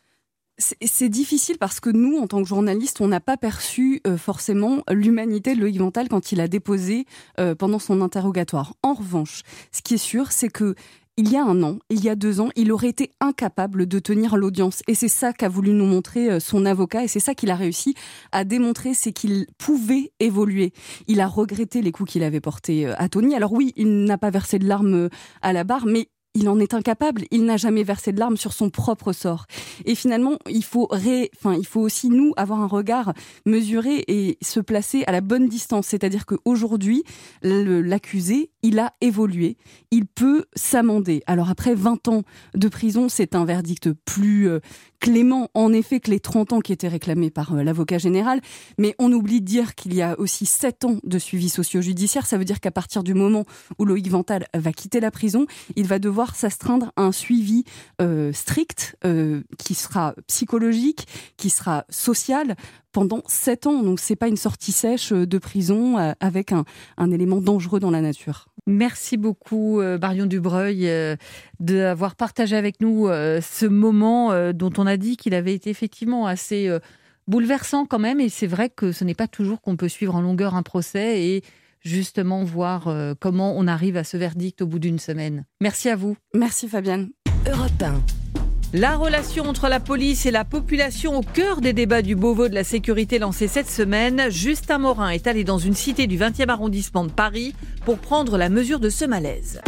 c'est difficile parce que nous, en tant que journalistes, on n'a pas perçu euh, forcément l'humanité de Loïc Vental quand il a déposé euh, pendant son interrogatoire. En revanche, ce qui est sûr, c'est que il y a un an, il y a deux ans, il aurait été incapable de tenir l'audience. Et c'est ça qu'a voulu nous montrer euh, son avocat, et c'est ça qu'il a réussi à démontrer, c'est qu'il pouvait évoluer. Il a regretté les coups qu'il avait portés à Tony. Alors oui, il n'a pas versé de larmes à la barre, mais il en est incapable. Il n'a jamais versé de larmes sur son propre sort. Et finalement, il faut, enfin, il faut aussi nous avoir un regard mesuré et se placer à la bonne distance. C'est-à-dire qu'aujourd'hui, l'accusé, il a évolué. Il peut s'amender. Alors après 20 ans de prison, c'est un verdict plus euh, clément, en effet, que les 30 ans qui étaient réclamés par euh, l'avocat général. Mais on oublie de dire qu'il y a aussi 7 ans de suivi socio-judiciaire. Ça veut dire qu'à partir du moment où Loïc Vental va quitter la prison, il va devoir s'astreindre à un suivi euh, strict qui sera psychologique, qui sera social pendant 7 ans. Donc c'est pas une sortie sèche de prison avec un élément dangereux dans la nature. Merci beaucoup, Marion Dubreuil, d'avoir partagé avec nous ce moment dont on a dit qu'il avait été effectivement assez bouleversant quand même. Et c'est vrai que ce n'est pas toujours qu'on peut suivre en longueur un procès et justement voir comment on arrive à ce verdict au bout d'une semaine. Merci à vous. Merci Fabienne. Europe la relation entre la police et la population au cœur des débats du Beauvau de la sécurité lancés cette semaine. Justin Morin est allé dans une cité du 20e arrondissement de Paris pour prendre la mesure de ce malaise.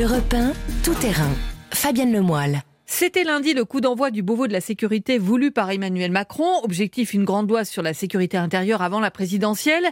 Europe 1, tout terrain. Fabienne Lemoyle. C'était lundi le coup d'envoi du Beauvau de la sécurité voulu par Emmanuel Macron. Objectif une grande loi sur la sécurité intérieure avant la présidentielle.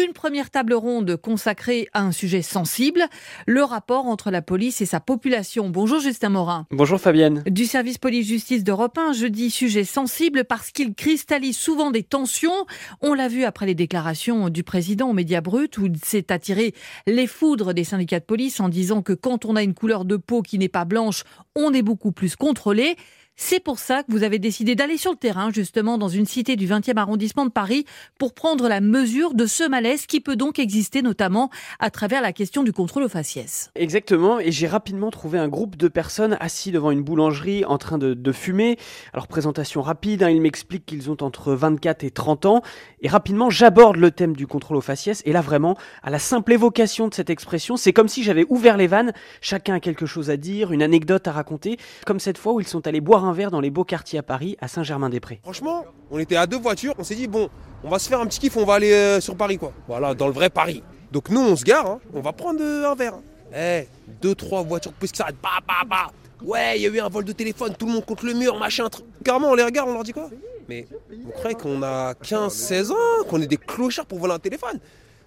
Une première table ronde consacrée à un sujet sensible, le rapport entre la police et sa population. Bonjour Justin Morin. Bonjour Fabienne. Du service police-justice d'Europe 1, je dis sujet sensible parce qu'il cristallise souvent des tensions. On l'a vu après les déclarations du président aux médias bruts où il s'est attiré les foudres des syndicats de police en disant que quand on a une couleur de peau qui n'est pas blanche, on est beaucoup plus contrôlé. C'est pour ça que vous avez décidé d'aller sur le terrain, justement, dans une cité du 20e arrondissement de Paris, pour prendre la mesure de ce malaise qui peut donc exister, notamment à travers la question du contrôle aux faciès. Exactement, et j'ai rapidement trouvé un groupe de personnes assis devant une boulangerie en train de, fumer. Alors, présentation rapide, hein, ils m'expliquent qu'ils ont entre 24 et 30 ans, et rapidement, j'aborde le thème du contrôle aux faciès, et là, vraiment, à la simple évocation de cette expression, c'est comme si j'avais ouvert les vannes, chacun a quelque chose à dire, une anecdote à raconter, comme cette fois où ils sont allés boire un verre dans les beaux quartiers à Paris, à Saint-Germain-des-Prés. Franchement, on était à deux voitures, on s'est dit, bon, on va se faire un petit kiff, on va aller euh, sur Paris, quoi. Voilà, dans le vrai Paris. Donc nous, on se gare, hein. on va prendre euh, un verre. Eh, deux, trois voitures plus que ça, bah, bah, bah. Ouais, il y a eu un vol de téléphone, tout le monde contre le mur, machin. Carrément, on les regarde, on leur dit quoi? Mais vous croyez qu'on a 15, 16 ans, qu'on est des clochards pour voler un téléphone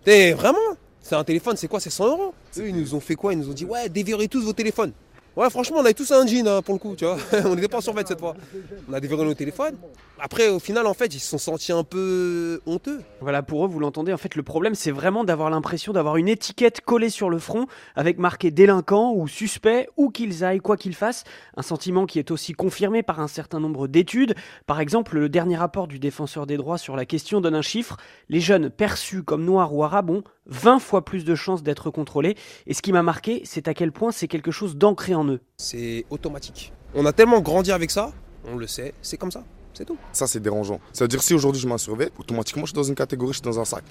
Eh, vraiment? C'est un téléphone, c'est quoi? C'est 100 euros? Eux, ils nous ont fait quoi? Ils nous ont dit, ouais, déverrouillez tous vos téléphones. Ouais, franchement, on avait tous un jean hein, pour le coup, tu vois. on n'était pas en survêt cette fois. On a déverrouillé nos téléphones. Après, au final, en fait, ils se sont sentis un peu honteux. Voilà, pour eux, vous l'entendez, en fait, le problème, c'est vraiment d'avoir l'impression d'avoir une étiquette collée sur le front avec marqué délinquant ou suspect, où qu'ils aillent, quoi qu'ils fassent. Un sentiment qui est aussi confirmé par un certain nombre d'études. Par exemple, le dernier rapport du défenseur des droits sur la question donne un chiffre. Les jeunes perçus comme noirs ou arabes ont 20 fois plus de chances d'être contrôlés. Et ce qui m'a marqué, c'est à quel point c'est quelque chose d'ancré en eux. C'est automatique. On a tellement grandi avec ça, on le sait, c'est comme ça. C'est tout. Ça, c'est dérangeant. Ça veut dire si aujourd'hui je m'en surveille, automatiquement je suis dans une catégorie, je suis dans un sac.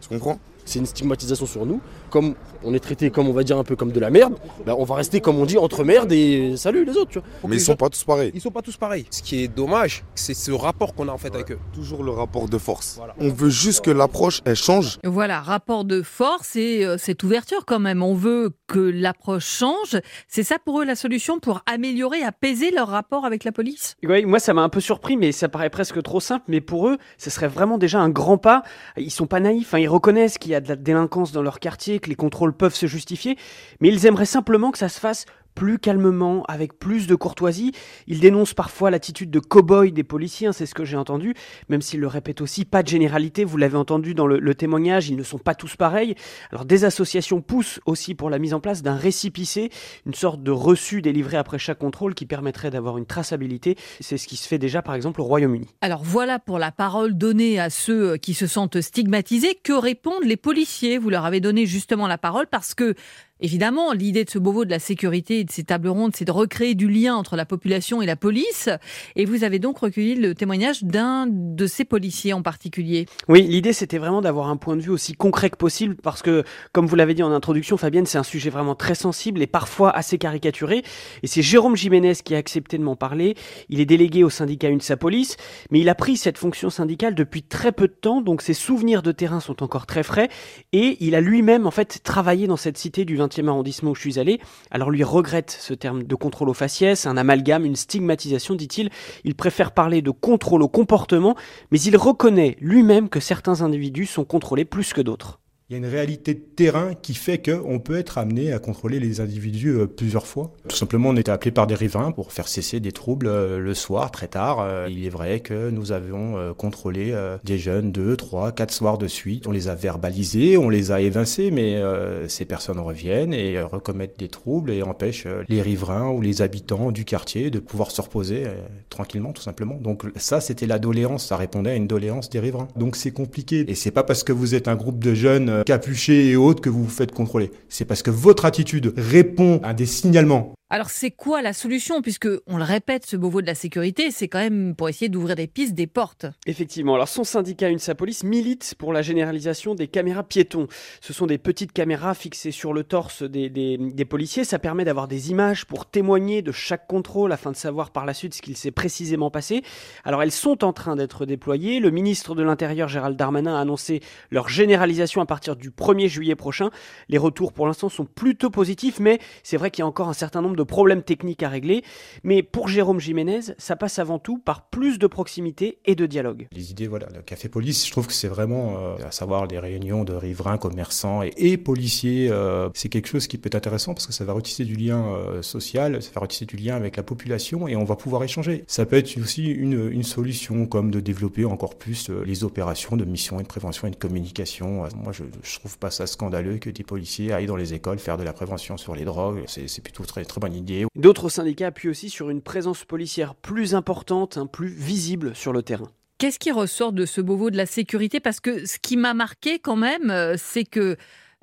Tu comprends? C'est une stigmatisation sur nous. Comme on est traité comme on va dire un peu comme de la merde, ben on va rester comme on dit entre merde et salut les autres. Tu vois. Mais ils sont pas tous pareils. Ils sont pas tous pareils. Ce qui est dommage, c'est ce rapport qu'on a en fait avec eux. Toujours le rapport de force. On veut juste que l'approche elle change. Voilà, rapport de force et euh, cette ouverture quand même. On veut que l'approche change. C'est ça pour eux la solution pour améliorer, apaiser leur rapport avec la police? Oui, moi ça m'a un peu surpris, mais ça paraît presque trop simple. Mais pour eux, ce serait vraiment déjà un grand pas. Ils sont pas naïfs. Hein. Ils reconnaissent qu'il y a de la délinquance dans leur quartier, que les contrôles peuvent se justifier, mais ils aimeraient simplement que ça se fasse plus calmement, avec plus de courtoisie. Il dénonce parfois l'attitude de cow-boy des policiers, hein, c'est ce que j'ai entendu, même s'il le répète aussi, pas de généralité, vous l'avez entendu dans le, témoignage, ils ne sont pas tous pareils. Alors des associations poussent aussi pour la mise en place d'un récipicé, une sorte de reçu délivré après chaque contrôle qui permettrait d'avoir une traçabilité. C'est ce qui se fait déjà par exemple au Royaume-Uni. Alors voilà pour la parole donnée à ceux qui se sentent stigmatisés. Que répondent les policiers? Vous leur avez donné justement la parole parce que évidemment, l'idée de ce Beauvau de la sécurité et de ces tables rondes, c'est de recréer du lien entre la population et la police. Et vous avez donc recueilli le témoignage d'un de ces policiers en particulier. Oui, l'idée c'était vraiment d'avoir un point de vue aussi concret que possible parce que, comme vous l'avez dit en introduction, Fabienne, c'est un sujet vraiment très sensible et parfois assez caricaturé. Et c'est Jérôme Jiménez qui a accepté de m'en parler. Il est délégué au syndicat UNSA Police, mais il a pris cette fonction syndicale depuis très peu de temps, donc ses souvenirs de terrain sont encore très frais. Et il a lui-même en fait travaillé dans cette cité du 20e arrondissement où je suis allé. Alors lui regrette ce terme de contrôle au faciès, un amalgame, une stigmatisation, dit-il. Il préfère parler de contrôle au comportement, mais il reconnaît lui-même que certains individus sont contrôlés plus que d'autres. Il y a une réalité de terrain qui fait qu'on peut être amené à contrôler les individus euh, plusieurs fois. Tout simplement, on était appelé par des riverains pour faire cesser des troubles euh, le soir, très tard. Euh, il est vrai que nous avions contrôlé des jeunes deux, trois, quatre soirs de suite. On les a verbalisés, on les a évincés, mais ces personnes reviennent et recommettent des troubles et empêchent les riverains ou les habitants du quartier de pouvoir se reposer tranquillement, tout simplement. Donc ça, c'était la doléance, ça répondait à une doléance des riverains. Donc c'est compliqué. Et c'est pas parce que vous êtes un groupe de jeunes capuchés et autres que vous vous faites contrôler. C'est parce que votre attitude répond à des signalements alors c'est quoi la solution? Puisque, on le répète, ce Beauvau de la sécurité, c'est quand même pour essayer d'ouvrir des pistes, des portes. Effectivement. Alors son syndicat UNSA Police milite pour la généralisation des caméras piétons. Ce sont des petites caméras fixées sur le torse des, des policiers. Ça permet d'avoir des images pour témoigner de chaque contrôle afin de savoir par la suite ce qu'il s'est précisément passé. Alors elles sont en train d'être déployées. Le ministre de l'Intérieur Gérald Darmanin a annoncé leur généralisation à partir du 1er juillet prochain. Les retours pour l'instant sont plutôt positifs, mais c'est vrai qu'il y a encore un certain nombre de problèmes techniques à régler. Mais pour Jérôme Jiménez, ça passe avant tout par plus de proximité et de dialogue. Les idées, voilà, le café police, je trouve que c'est vraiment, euh, à savoir les réunions de riverains, commerçants et, policiers, euh, c'est quelque chose qui peut être intéressant parce que ça va retisser du lien euh, social, ça va retisser du lien avec la population et on va pouvoir échanger. Ça peut être aussi une, solution comme de développer encore plus les opérations de mission et de prévention et de communication. Moi, je, je trouve pas ça scandaleux que des policiers aillent dans les écoles faire de la prévention sur les drogues. C'est plutôt très, très D'autres syndicats appuient aussi sur une présence policière plus importante, hein, plus visible sur le terrain. Qu'est-ce qui ressort de ce Beauvau de la sécurité? Parce que ce qui m'a marqué quand même, euh, c'est que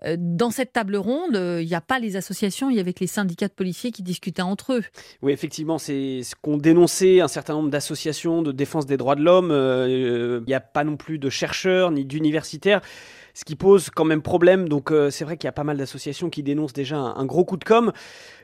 euh, dans cette table ronde, euh, il n'y a pas les associations, il y avait les syndicats de policiers qui discutaient entre eux. Oui, effectivement, c'est ce qu'ont dénoncé un certain nombre d'associations de défense des droits de l'homme. Il n'y a pas non plus de chercheurs ni d'universitaires ce qui pose quand même problème. Donc c'est vrai qu'il y a pas mal d'associations qui dénoncent déjà un, gros coup de com'.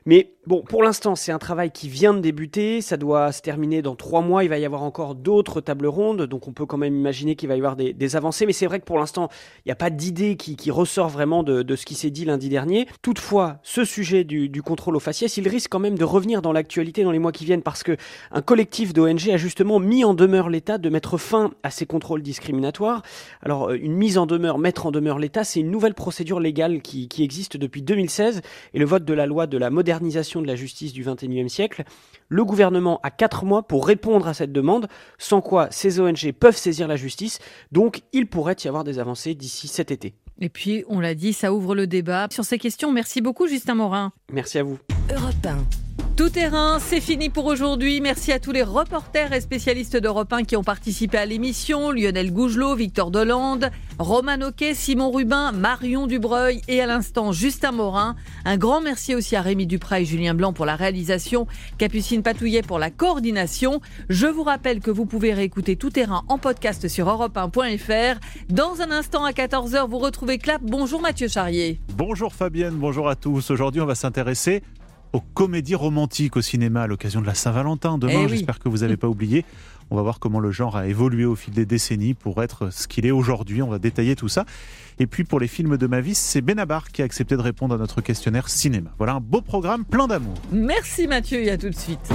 Mais bon, pour l'instant, c'est un travail qui vient de débuter. Ça doit se terminer dans trois mois. Il va y avoir encore d'autres tables rondes. Donc, on peut quand même imaginer qu'il va y avoir des, avancées. Mais c'est vrai que pour l'instant, il n'y a pas d'idée qui, ressort vraiment de, ce qui s'est dit lundi dernier. Toutefois, ce sujet du, contrôle au faciès, il risque quand même de revenir dans l'actualité dans les mois qui viennent parce que un collectif d'ONG a justement mis en demeure l'État de mettre fin à ces contrôles discriminatoires. Alors, euh, une mise en demeure, mettre en demeure l'État, c'est une nouvelle procédure légale qui, qui existe depuis 2016 et le vote de la loi de la modernisation de la justice du XXIe siècle, le gouvernement a quatre mois pour répondre à cette demande, sans quoi ces ONG peuvent saisir la justice, donc il pourrait y avoir des avancées d'ici cet été. Et puis, on l'a dit, ça ouvre le débat sur ces questions. Merci beaucoup, Justin Morin. Merci à vous. Europe tout terrain, c'est fini pour aujourd'hui. Merci à tous les reporters et spécialistes d'Europe 1 qui ont participé à l'émission. Lionel Gougelot, Victor Dolande, Roman Oquet, Simon Rubin, Marion Dubreuil et à l'instant Justin Morin. Un grand merci aussi à Rémi Duprat et Julien Blanc pour la réalisation, Capucine Patouillet pour la coordination. Je vous rappelle que vous pouvez réécouter Tout terrain en podcast sur europe1.fr. Dans un instant à 14h, vous retrouvez Clap. Bonjour Mathieu Charrier. Bonjour Fabienne, bonjour à tous. Aujourd'hui, on va s'intéresser aux comédies romantiques au cinéma à l'occasion de la Saint-Valentin. Demain, eh j'espère que vous n'avez pas oublié. On va voir comment le genre a évolué au fil des décennies pour être ce qu'il est aujourd'hui. On va détailler tout ça. Et puis pour les films de ma vie, c'est Benabar qui a accepté de répondre à notre questionnaire cinéma. Voilà un beau programme plein d'amour. Merci Mathieu et à tout de suite.